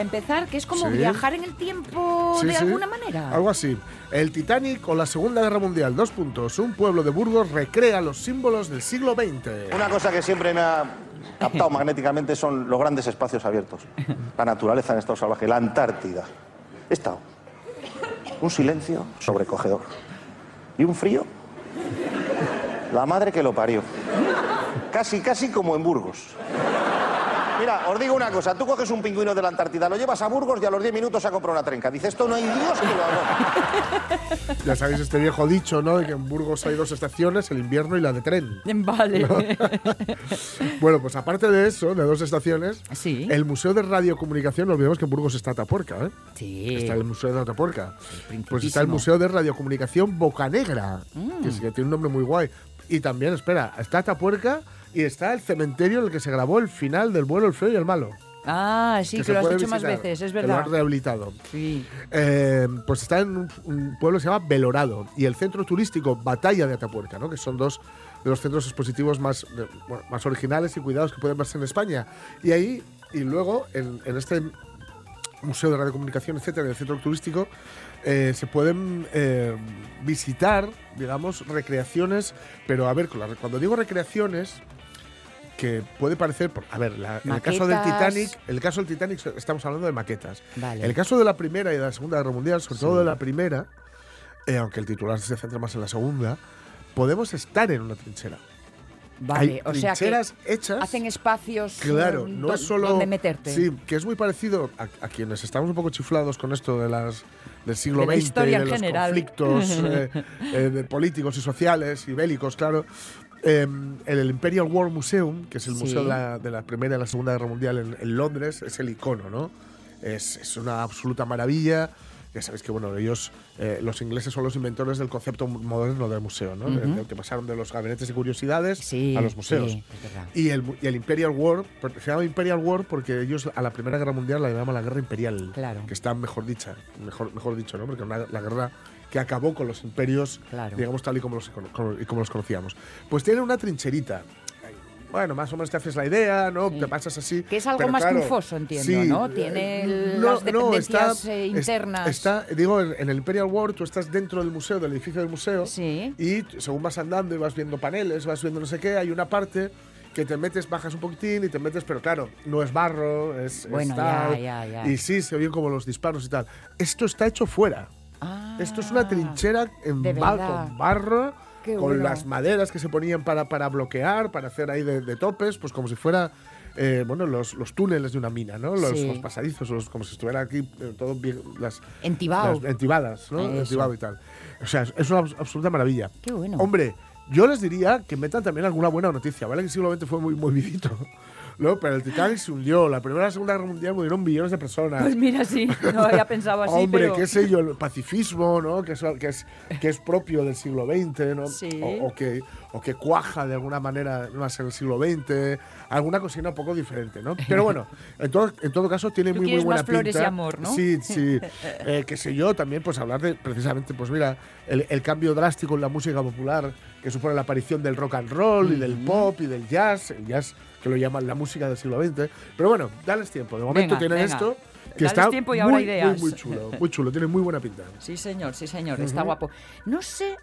Para empezar, que es como viajar en el tiempo de alguna manera. Algo así. El Titanic o la Segunda Guerra Mundial, dos puntos. Un pueblo de Burgos recrea los símbolos del siglo XX. Una cosa que siempre me ha captado magnéticamente son los grandes espacios abiertos. La naturaleza en estado salvaje, la Antártida. He estado. Un silencio sobrecogedor. Y un frío. La madre que lo parió. Casi, casi como en Burgos. Mira, os digo una cosa. Tú coges un pingüino de la Antártida, lo llevas a Burgos y a los 10 minutos ha comprado una trenca. Dices, esto no hay Dios que lo haga. Ya sabéis este viejo dicho, ¿no? De que en Burgos hay dos estaciones, el invierno y la de tren. Vale. bueno, pues aparte de eso, de dos estaciones, sí. el Museo de Radiocomunicación, no olvidemos que en Burgos está Atapuerca, ¿eh? Sí. Está el Museo de Atapuerca. Pues está el Museo de Radiocomunicación Bocanegra, que, mm. que tiene un nombre muy guay. Y también, espera, está Atapuerca y está el cementerio en el que se grabó el final del vuelo El Feo y el Malo. Ah, sí, que, lo has dicho más veces, es verdad. Lo has rehabilitado. Sí. Eh, pues está en un, pueblo que se llama Belorado y el centro turístico Batalla de Atapuerca, ¿no? que son dos de los centros expositivos más, más originales y cuidados que pueden verse en España. Y ahí, y luego en, este Museo de Radiocomunicación, etcétera, en el centro turístico, eh, se pueden eh, visitar, digamos, recreaciones, pero a ver, cuando digo recreaciones, que puede parecer, a ver, en el caso del Titanic, el caso del Titanic estamos hablando de maquetas. El caso de la primera y de la segunda guerra mundial, sobre todo de la primera, eh, aunque el titular se centra más en la segunda, podemos estar en una trinchera. Vale, o sea que hechas. Hacen espacios claro, no solo, donde meterte. Sí, que es muy parecido a, quienes estamos un poco chiflados con esto de las del siglo XX, de los conflictos eh, eh, políticos y sociales y bélicos, claro. Em, el Imperial War Museum, que es el museo de la, Primera y la Segunda Guerra Mundial en, Londres, es el icono, ¿no? Es, es una absoluta maravilla ya sabéis que bueno, ellos, eh, los ingleses son los inventores del concepto moderno del museo, ¿no? que pasaron de los gabinetes de curiosidades a los museos. y, el, y, el, Imperial War, se llama Imperial War porque ellos a la Primera Guerra Mundial la llaman la Guerra Imperial, que está mejor dicha, mejor, mejor dicho, ¿no? Porque la guerra que acabó con los imperios, digamos, tal y como los, como los conocíamos. Pues tiene una trincherita bueno, más o menos te haces la idea, ¿no? Te pasas así. Que es algo más claro, entiendo, ¿no? Tiene eh, las dependencias eh, internas. Está, digo, en, el Imperial World tú estás dentro del museo, del edificio del museo, sí. y según vas andando y vas viendo paneles, vas viendo no sé qué, hay una parte que te metes, bajas un poquitín y te metes, pero claro, no es barro, es, bueno, ya, ya, ya. Y sí, se oyen como los disparos y tal. Esto está hecho fuera. Ah, Esto es una trinchera en con barro con las maderas que se ponían para, para bloquear, para hacer ahí de, topes, pues como si fuera eh, bueno, los, los, túneles de una mina, ¿no? Los, pasadizos, como si estuviera aquí eh, todo bien, las, entibadas, ¿no? Entibado y tal. O sea, es una absoluta maravilla. Qué bueno. Hombre, yo les diría que metan también alguna buena noticia, ¿vale? Que el siglo XX fue muy movidito. No, pero el Titanic se hundió. La Primera y la Segunda Guerra Mundial murieron millones de personas. Pues mira, sí, no había pensado así. Hombre, qué sé yo, el pacifismo, ¿no? Que es, que es, que es propio del siglo XX, ¿no? Sí. O, que, o que cuaja de alguna manera más en el siglo XX. Alguna cosina un poco diferente, ¿no? Pero bueno, en todo, en todo caso tiene muy, muy buena más flores y amor, ¿no? Sí, sí. eh, qué sé yo, también pues hablar de precisamente, pues mira, el, el cambio drástico en la música popular que supone la aparición del rock and roll y del pop y del jazz. El jazz que lo llaman la música del siglo XX. Pero bueno, dales tiempo. De momento tiene esto. Que está tiempo y muy, ideas. Muy, muy, chulo, muy chulo, tiene muy buena pinta. Sí, señor, sí, señor, está guapo. No sé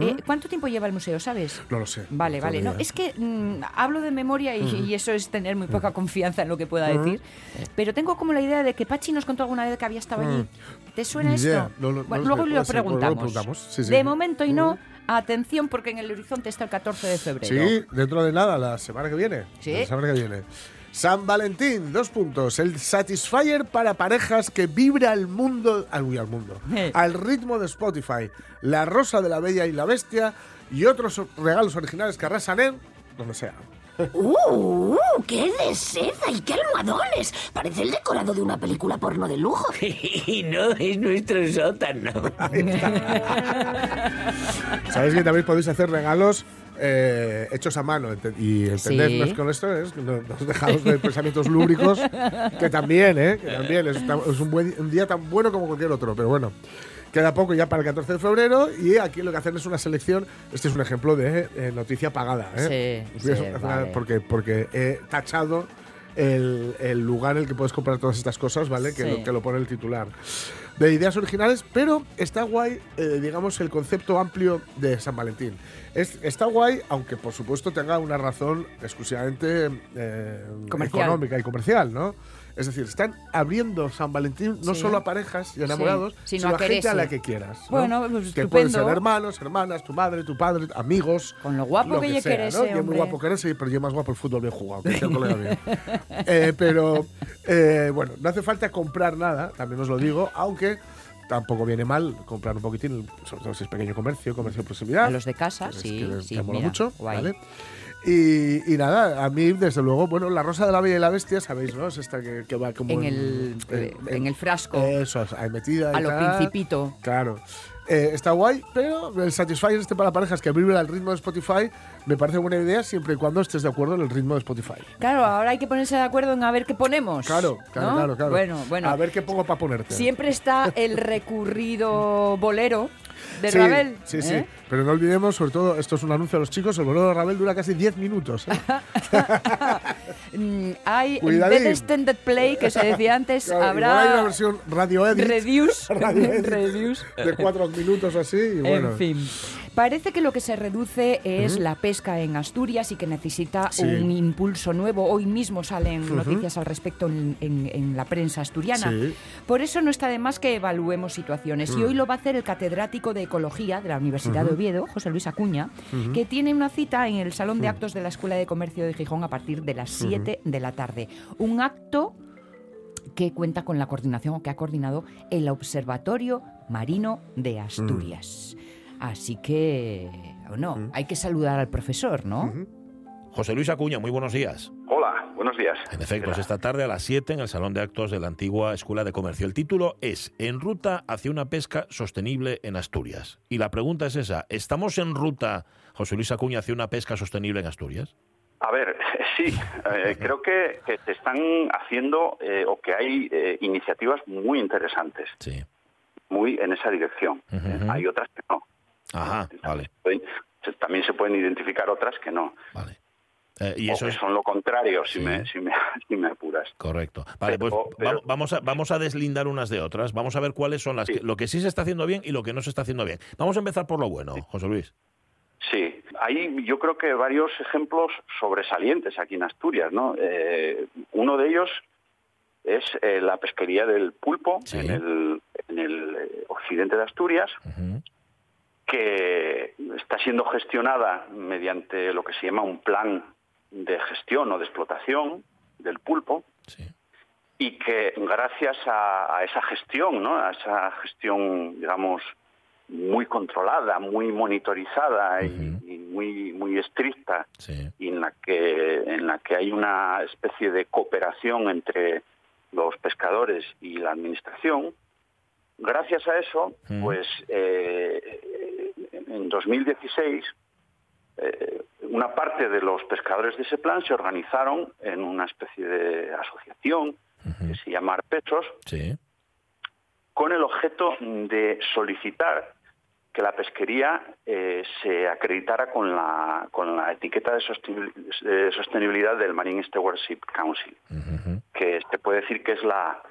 eh, ¿Cuánto tiempo lleva el museo, sabes? No lo sé. Vale, vale. No, es que mm, hablo de memoria y, eso es tener muy poca confianza en lo que pueda decir. Pero tengo como la idea de que Pachi nos contó alguna vez que había estado allí. ¿Te suena esto? bueno, luego lo preguntamos. De momento y no. Atención, porque en el horizonte está el 14 de febrero. Sí, dentro de nada, la semana que viene. Sí. La semana que viene. San Valentín, dos puntos. El Satisfyer para parejas que vibra el mundo, al, al mundo, al ritmo de Spotify. La Rosa de la Bella y la Bestia y otros regalos originales que arrasan en donde sea. ¡Uh! ¡Qué de seda y qué almohadones! Parece el decorado de una película porno de lujo. no, es nuestro sótano. Sabéis que también podéis hacer regalos eh, hechos a mano y entendernos con esto es que nos dejamos de pensamientos lúbricos que también, ¿eh? Que también es, un, buen, un día tan bueno como cualquier otro, pero bueno. Queda poco ya para el 14 de febrero y aquí lo que hacen es una selección. Este es un ejemplo de eh, noticia pagada. ¿eh? Sí, sí, porque, porque he tachado el, lugar en el que puedes comprar todas estas cosas, ¿vale? Que, lo, que lo pone el titular. De ideas originales, pero está guay, eh, digamos, el concepto amplio de San Valentín. Es, está guay, aunque por supuesto tenga una razón exclusivamente económica y comercial, ¿no? Es decir, están abriendo San Valentín no solo a parejas y enamorados, sino, a, gente a la que quieras. Bueno, pues que pueden ser hermanos, hermanas, tu madre, tu padre, amigos. Con lo guapo que, ya quieres, ¿no? Y muy guapo que eres, pero yo más guapo el fútbol bien jugado, que bien. eh, pero eh, bueno, no hace falta comprar nada, también os lo digo, aunque tampoco viene mal comprar un poquitín, sobre todo si es pequeño comercio, comercio de proximidad. A los de casa, sí, que, sí, que mola mucho, ¿vale? Y, nada, a mí, desde luego, bueno, la rosa de la bella y la bestia, sabéis, ¿no? Es esta que, va como. En, el, eh, en, el frasco. Eso, ahí metida. A lo principito. Claro. Eh, está guay, pero el Satisfyer este para parejas que vive al ritmo de Spotify me parece buena idea siempre y cuando estés de acuerdo en el ritmo de Spotify. Claro, ahora hay que ponerse de acuerdo en a ver qué ponemos. Claro, claro, claro, claro. Bueno, bueno. A ver qué pongo para ponerte. Siempre está el recurrido bolero de Ravel. Sí, sí. ¿eh? Pero no olvidemos, sobre todo, esto es un anuncio a los chicos, el bolero de Ravel dura casi 10 minutos. ¿eh? Mm, hay, en vez de extended play, que se decía antes, habrá... Hay una versión radio edit. Reduce. radio edit De 4 minutos así, y bueno. En fin. Parece que lo que se reduce es la pesca en Asturias y que necesita un impulso nuevo. Hoy mismo salen noticias al respecto en, la prensa asturiana. Por eso no está de más que evaluemos situaciones. Y mm. hoy lo va a hacer el catedrático de Ecología de la Universidad de Oviedo, José Luis Acuña, que tiene una cita en el Salón de Actos de la Escuela de Comercio de Gijón a partir de las 7 de la tarde. Un acto que cuenta con la coordinación o que ha coordinado el Observatorio Marino de Asturias. Así que, no, mm. hay que saludar al profesor, ¿no? José Luis Acuña, muy buenos días. Hola, buenos días. En efecto, es esta tarde a las 7 en el Salón de Actos de la antigua Escuela de Comercio. El título es En ruta hacia una pesca sostenible en Asturias. Y la pregunta es esa, ¿estamos en ruta, José Luis Acuña, hacia una pesca sostenible en Asturias? A ver, sí, eh, creo que, se están haciendo eh, o que hay eh, iniciativas muy interesantes. Sí. Muy en esa dirección. Hay otras que no. Ajá, vale. También se pueden identificar otras que no. Vale. Eh, y eso que son lo contrario, si, me, si, me, si, me, apuras. Correcto. Vale, pues vamos, a, vamos a deslindar unas de otras. Vamos a ver cuáles son las lo que sí se está haciendo bien y lo que no se está haciendo bien. Vamos a empezar por lo bueno, José Luis. Sí, hay yo creo que varios ejemplos sobresalientes aquí en Asturias, ¿no? Eh, uno de ellos es eh, la pesquería del pulpo en el, en el occidente de Asturias que está siendo gestionada mediante lo que se llama un plan de gestión o de explotación del pulpo y que gracias a, esa gestión, ¿no? a esa gestión, digamos, muy controlada, muy monitorizada y, muy muy estricta, y en la que en la que hay una especie de cooperación entre los pescadores y la administración. Gracias a eso, pues eh, en 2016 eh, una parte de los pescadores de ese plan se organizaron en una especie de asociación que se llama Arpechos, con el objeto de solicitar que la pesquería eh, se acreditara con la, con la etiqueta de sostenibilidad del Marine Stewardship Council, que se puede decir que es la,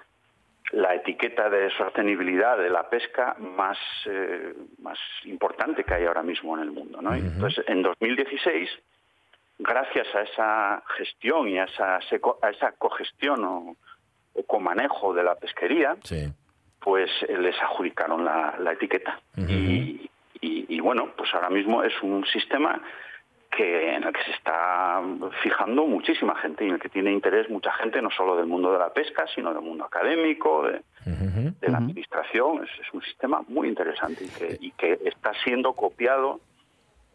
la etiqueta de sostenibilidad de la pesca más, eh, más importante que hay ahora mismo en el mundo. ¿no? Entonces, en 2016, gracias a esa gestión y a esa, a esa cogestión o, o comanejo de la pesquería, pues eh, les adjudicaron la, etiqueta. y, y, bueno, pues ahora mismo es un sistema que en el que se está fijando muchísima gente y en el que tiene interés mucha gente, no solo del mundo de la pesca, sino del mundo académico, de, la administración. Es, un sistema muy interesante y que, está siendo copiado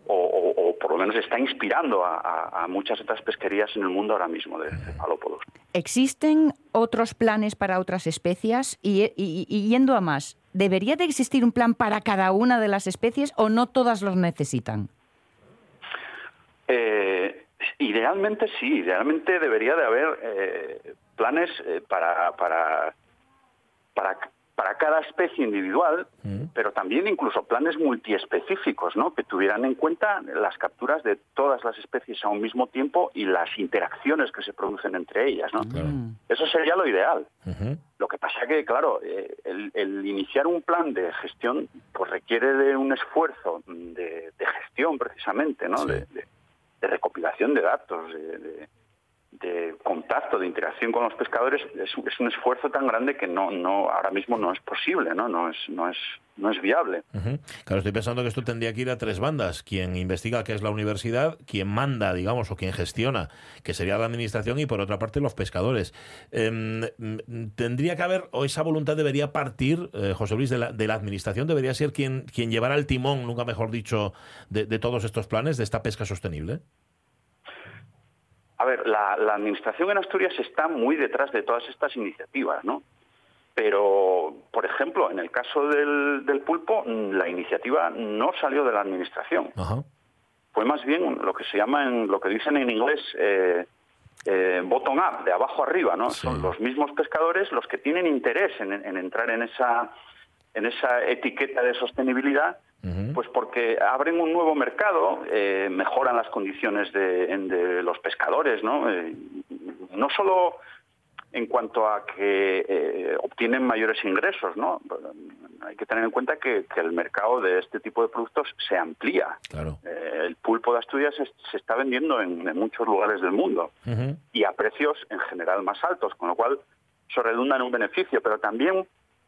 o, por lo menos está inspirando a, muchas otras pesquerías en el mundo ahora mismo de cefalópodos. ¿Existen otros planes para otras especies? y, yendo a más, ¿debería de existir un plan para cada una de las especies o no todas los necesitan? Eh, idealmente sí, idealmente debería de haber eh, planes eh, para, para, para, para cada especie individual, mm. pero también incluso planes multiespecíficos, ¿no? que tuvieran en cuenta las capturas de todas las especies a un mismo tiempo y las interacciones que se producen entre ellas. ¿no? Mm. Eso sería lo ideal. Lo que pasa que, claro, eh, el, iniciar un plan de gestión pues requiere de un esfuerzo de, gestión precisamente, ¿no? de, de recopilación de datos, de, contacto, de interacción con los pescadores, es, un esfuerzo tan grande que no, no, ahora mismo no es posible, no, no es, no es, no es viable. Claro, estoy pensando que esto tendría que ir a tres bandas: quien investiga, que es la universidad, quien manda, digamos, o quien gestiona, que sería la administración, y por otra parte los pescadores. Em, tendría que haber, o esa voluntad debería partir, eh, José Luis, de la, de la administración, debería ser quien, quien llevara el timón, nunca mejor dicho, de todos estos planes, de esta pesca sostenible. A ver, la, Administración en Asturias está muy detrás de todas estas iniciativas, ¿no? Pero, por ejemplo, en el caso del, pulpo, la iniciativa no salió de la Administración. Fue más bien lo que se llama, en, lo que dicen en inglés, eh, eh, bottom up, de abajo arriba, ¿no? Son los mismos pescadores los que tienen interés en, en entrar en esa, en esa etiqueta de sostenibilidad pues porque abren un nuevo mercado, eh, mejoran las condiciones de, los pescadores, ¿no? Eh, no solo en cuanto a que eh, obtienen mayores ingresos, ¿no? Hay que tener en cuenta que, el mercado de este tipo de productos se amplía. Claro. Eh, el pulpo de Asturias se, está vendiendo en, muchos lugares del mundo y a precios en general más altos, con lo cual eso redunda en un beneficio, pero también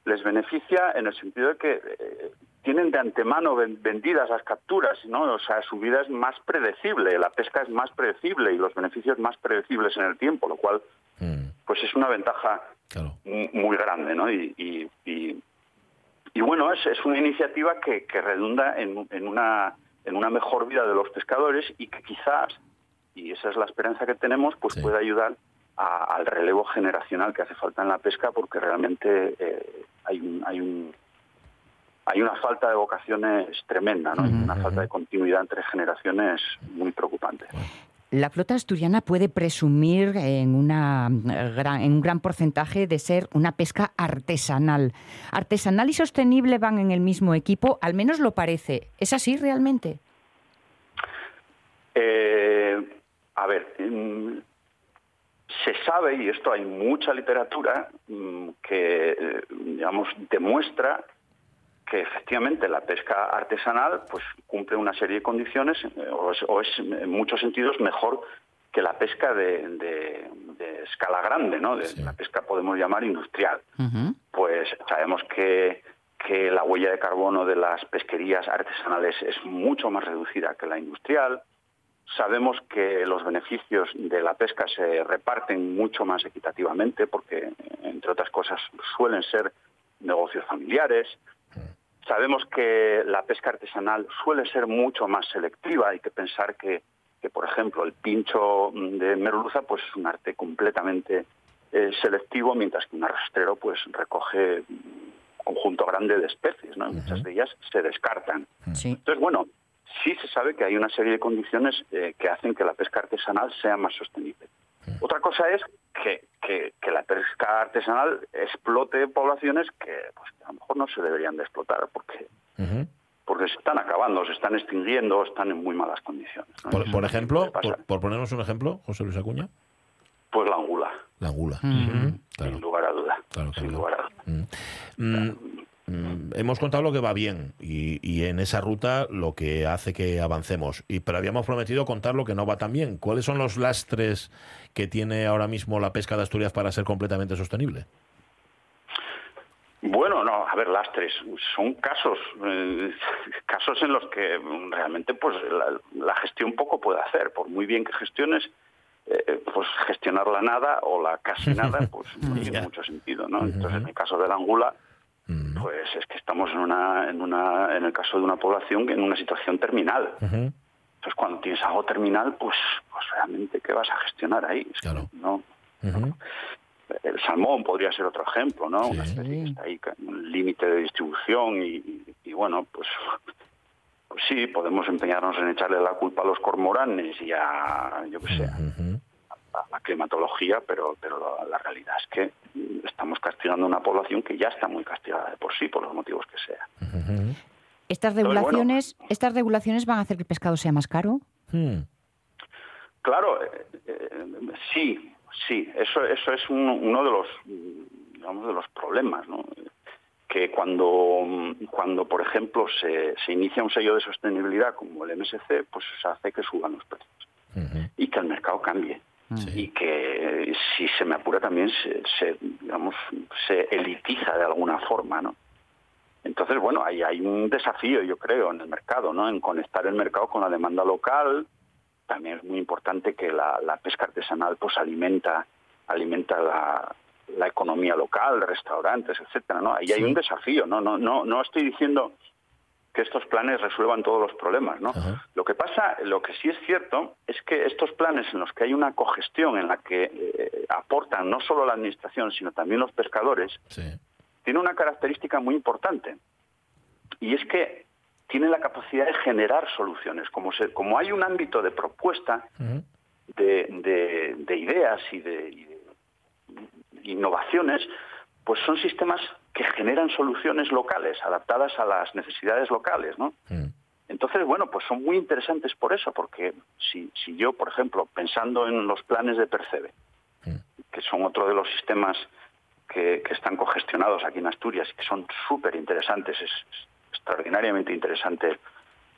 les beneficia en el sentido de que eh, tienen de antemano vendidas las capturas, ¿no? O sea, su vida es más predecible, la pesca es más predecible y los beneficios más predecibles en el tiempo, lo cual mm. pues es una ventaja muy grande, ¿no? Y, y, bueno, es, es, una iniciativa que, que redunda en, en, una, en una mejor vida de los pescadores y que quizás, y esa es la esperanza que tenemos, pues pueda ayudar al relevo generacional que hace falta en la pesca porque realmente eh, hay un, hay un hay una falta de vocaciones tremenda, ¿no? una falta de continuidad entre generaciones muy preocupante. La flota asturiana puede presumir en, una gran, en un gran porcentaje de ser una pesca artesanal. Artesanal y sostenible van en el mismo equipo, al menos lo parece. ¿Es así realmente? Eh, a ver, mm, se sabe, y esto hay mucha literatura mm, que, eh, digamos, demuestra que efectivamente la pesca artesanal pues cumple una serie de condiciones eh, o es, en muchos sentidos mejor que la pesca de, escala grande, ¿no? De la pesca podemos llamar industrial. Pues sabemos que, que la huella de carbono de las pesquerías artesanales es mucho más reducida que la industrial. Sabemos que los beneficios de la pesca se reparten mucho más equitativamente porque, entre otras cosas, suelen ser negocios familiares. Sabemos que la pesca artesanal suele ser mucho más selectiva. Hay que pensar que, que por ejemplo, el pincho de merluza pues, es un arte completamente eh, selectivo, mientras que un arrastrero pues, recoge un conjunto grande de especies. ¿no? Muchas de ellas se descartan. Entonces, bueno, sí se sabe que hay una serie de condiciones eh, que hacen que la pesca artesanal sea más sostenible. Otra cosa es que, la pesca artesanal explote poblaciones que, pues, a lo mejor no se deberían de explotar porque porque se están acabando, se están extinguiendo, están en muy malas condiciones. Por, ejemplo, por, ponernos un ejemplo, José Luis Acuña. Pues la angula. La angula. Sin lugar a duda. sin lugar a duda. Mm, hemos contado lo que va bien y, en esa ruta lo que hace que avancemos. Y, pero habíamos prometido contar lo que no va tan bien. ¿Cuáles son los lastres que tiene ahora mismo la pesca de Asturias para ser completamente sostenible? Bueno, no, a ver, lastres. Son casos, eh, casos en los que realmente pues la, gestión poco puede hacer. Por muy bien que gestiones, eh, pues gestionar la nada o la casi nada, pues no tiene mucho sentido, ¿no? Entonces, en el caso de la angula, pues es que estamos en una, en una, en el caso de una población en una situación terminal. Entonces cuando tienes algo terminal, pues, pues realmente qué vas a gestionar ahí. claro. ¿no? El salmón podría ser otro ejemplo, ¿no? Una especie que está ahí, un límite de distribución y, bueno, pues pues sí, podemos empeñarnos en echarle la culpa a los cormoranes y a, yo qué sé, la climatología, pero, pero la, realidad es que estamos castigando a una población que ya está muy castigada de por sí, por los motivos que sea. ¿Estas regulaciones, ¿Estas regulaciones van a hacer que el pescado sea más caro? Hmm. Claro, eh, eh, sí, sí, eso, eso es uno de los, digamos, de los problemas, ¿no? que cuando, cuando por ejemplo, se, se, inicia un sello de sostenibilidad como el MSC, pues se hace que suban los precios y que el mercado cambie y que si se me apura también se, digamos se elitiza de alguna forma no entonces bueno ahí hay un desafío yo creo en el mercado no en conectar el mercado con la demanda local. También es muy importante que la, pesca artesanal pues alimenta alimenta la, la economía local restaurantes etcétera no ahí hay un desafío no no no no estoy diciendo que estos planes resuelvan todos los problemas, ¿no? Lo que pasa, lo que sí es cierto, es que estos planes en los que hay una cogestión en la que eh, aportan no solo la administración, sino también los pescadores, tiene una característica muy importante. Y es que tiene la capacidad de generar soluciones. Como, se, como hay un ámbito de propuesta, de, de, ideas y de innovaciones, pues son sistemas que generan soluciones locales, adaptadas a las necesidades locales, ¿no? Mm. Entonces, bueno, pues son muy interesantes por eso, porque si, si yo, por ejemplo, pensando en los planes de Percebe, mm. que son otro de los sistemas que, están congestionados aquí en Asturias y que son súper interesantes. Es, extraordinariamente interesante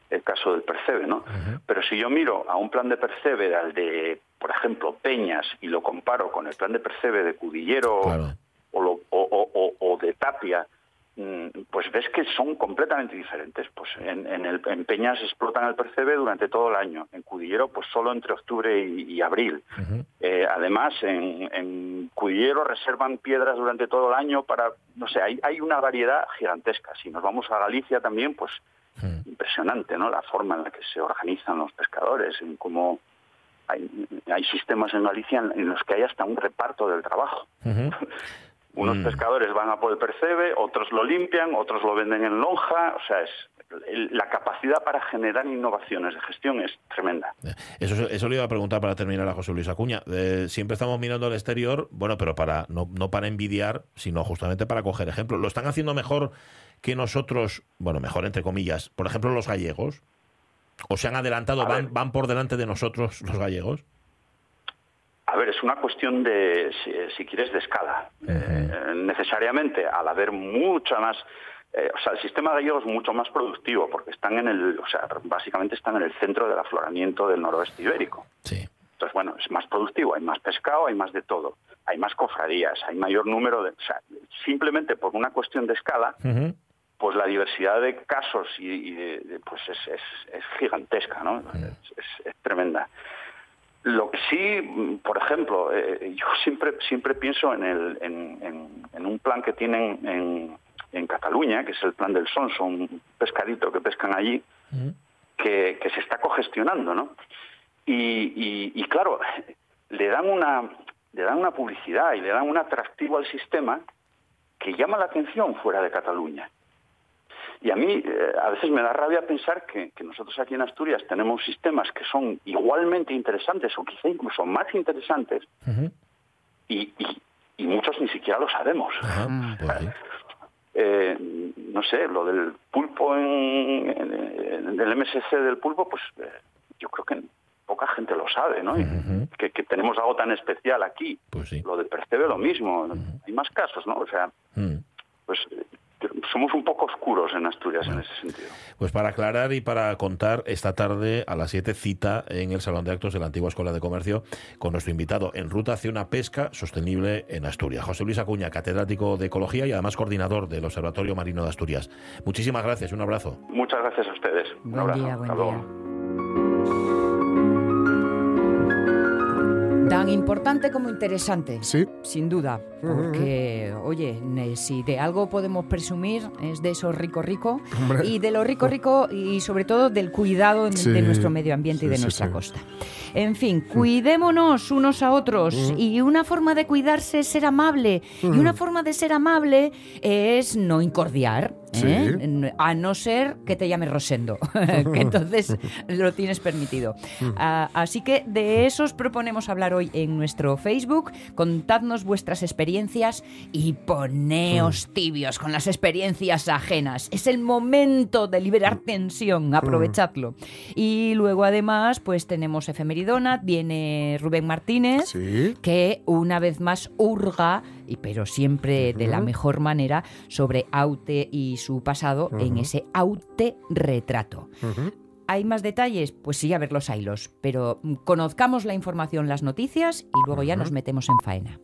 el caso del Percebe, ¿no? Pero si yo miro a un plan de Percebe al de, por ejemplo, Peñas y lo comparo con el plan de Percebe de Cudillero o, de Tapia, mm, pues ves que son completamente diferentes. Pues en, el, en Peñas explotan el percebe durante todo el año, en Cudillero pues solo entre octubre y, abril. Eh, además, en, Cudillero reservan piedras durante todo el año para, no sé, hay, hay una variedad gigantesca. Si nos vamos a Galicia también, pues impresionante, ¿no? La forma en la que se organizan los pescadores, en cómo hay, hay sistemas en Galicia en los que hay hasta un reparto del trabajo. Unos mm. pescadores van a por el percebe, otros lo limpian, otros lo venden en lonja, o sea, es la capacidad para generar innovaciones de gestión es tremenda. Eso, eso le iba a preguntar para terminar a José Luis Acuña. Eh, siempre estamos mirando al exterior, bueno, pero para no, no para envidiar, sino justamente para coger ejemplos. ¿Lo están haciendo mejor que nosotros, bueno, mejor entre comillas, por ejemplo, los gallegos? ¿O se han adelantado, van, van por delante de nosotros los gallegos? A ver, es una cuestión de, si, quieres, de escala. Eh, necesariamente, al haber mucha más... Eh, o sea, el sistema gallego es mucho más productivo porque están en el, o sea, básicamente están en el centro del afloramiento del noroeste ibérico. Sí. Entonces, bueno, es más productivo, hay más pescado, hay más de todo, hay más cofradías, hay mayor número de, o sea, simplemente por una cuestión de escala, pues la diversidad de casos y, pues es, es, gigantesca, ¿no? es, tremenda. Lo que sí, por ejemplo, eh, yo siempre siempre pienso en, el, en, un plan que tienen en, en, Cataluña, que es el plan del Sonso, un pescadito que pescan allí, que, se está cogestionando, ¿no? Y, y, claro, le dan una le dan una publicidad y le dan un atractivo al sistema que llama la atención fuera de Cataluña. Y a mí eh, a veces me da rabia pensar que, nosotros aquí en Asturias tenemos sistemas que son igualmente interesantes o quizá incluso más interesantes y, muchos ni siquiera lo sabemos. Pues eh, no sé, lo del pulpo en, del MSC del pulpo, pues eh, yo creo que poca gente lo sabe, ¿no? que, tenemos algo tan especial aquí. Pues lo del percebe lo mismo. Hay más casos, ¿no? O sea, mm. pues somos un poco oscuros en Asturias en ese sentido. Pues para aclarar y para contar, esta tarde a las 7 cita en el Salón de Actos de la Antigua Escuela de Comercio con nuestro invitado en ruta hacia una pesca sostenible en Asturias. José Luis Acuña, catedrático de Ecología y además coordinador del Observatorio Marino de Asturias. Muchísimas gracias, un abrazo. Muchas gracias a ustedes. Un abrazo. Día, buen día. Tan importante como interesante. Sí. Sin duda. Porque, oye, si de algo podemos presumir es de eso rico rico. Y de lo rico rico y sobre todo del cuidado de nuestro medio ambiente y de nuestra costa. En fin, cuidémonos unos a otros. Y una forma de cuidarse es ser amable. Y una forma de ser amable es no incordiar. ¿eh? A no ser que te llames Rosendo, que entonces lo tienes permitido. Ah, así que de esos proponemos hablar hoy en nuestro Facebook. Contadnos vuestras experiencias y poneos tibios con las experiencias ajenas. Es el momento de liberar tensión, aprovechadlo. Y luego además, pues tenemos efemeridona, viene Rubén Martínez, que una vez más hurga, y pero siempre de la mejor manera, sobre Aute y su pasado en ese Aute retrato. ¿Hay más detalles? Pues sí, a ver los hilos, pero conozcamos la información, las noticias y luego ya nos metemos en faena.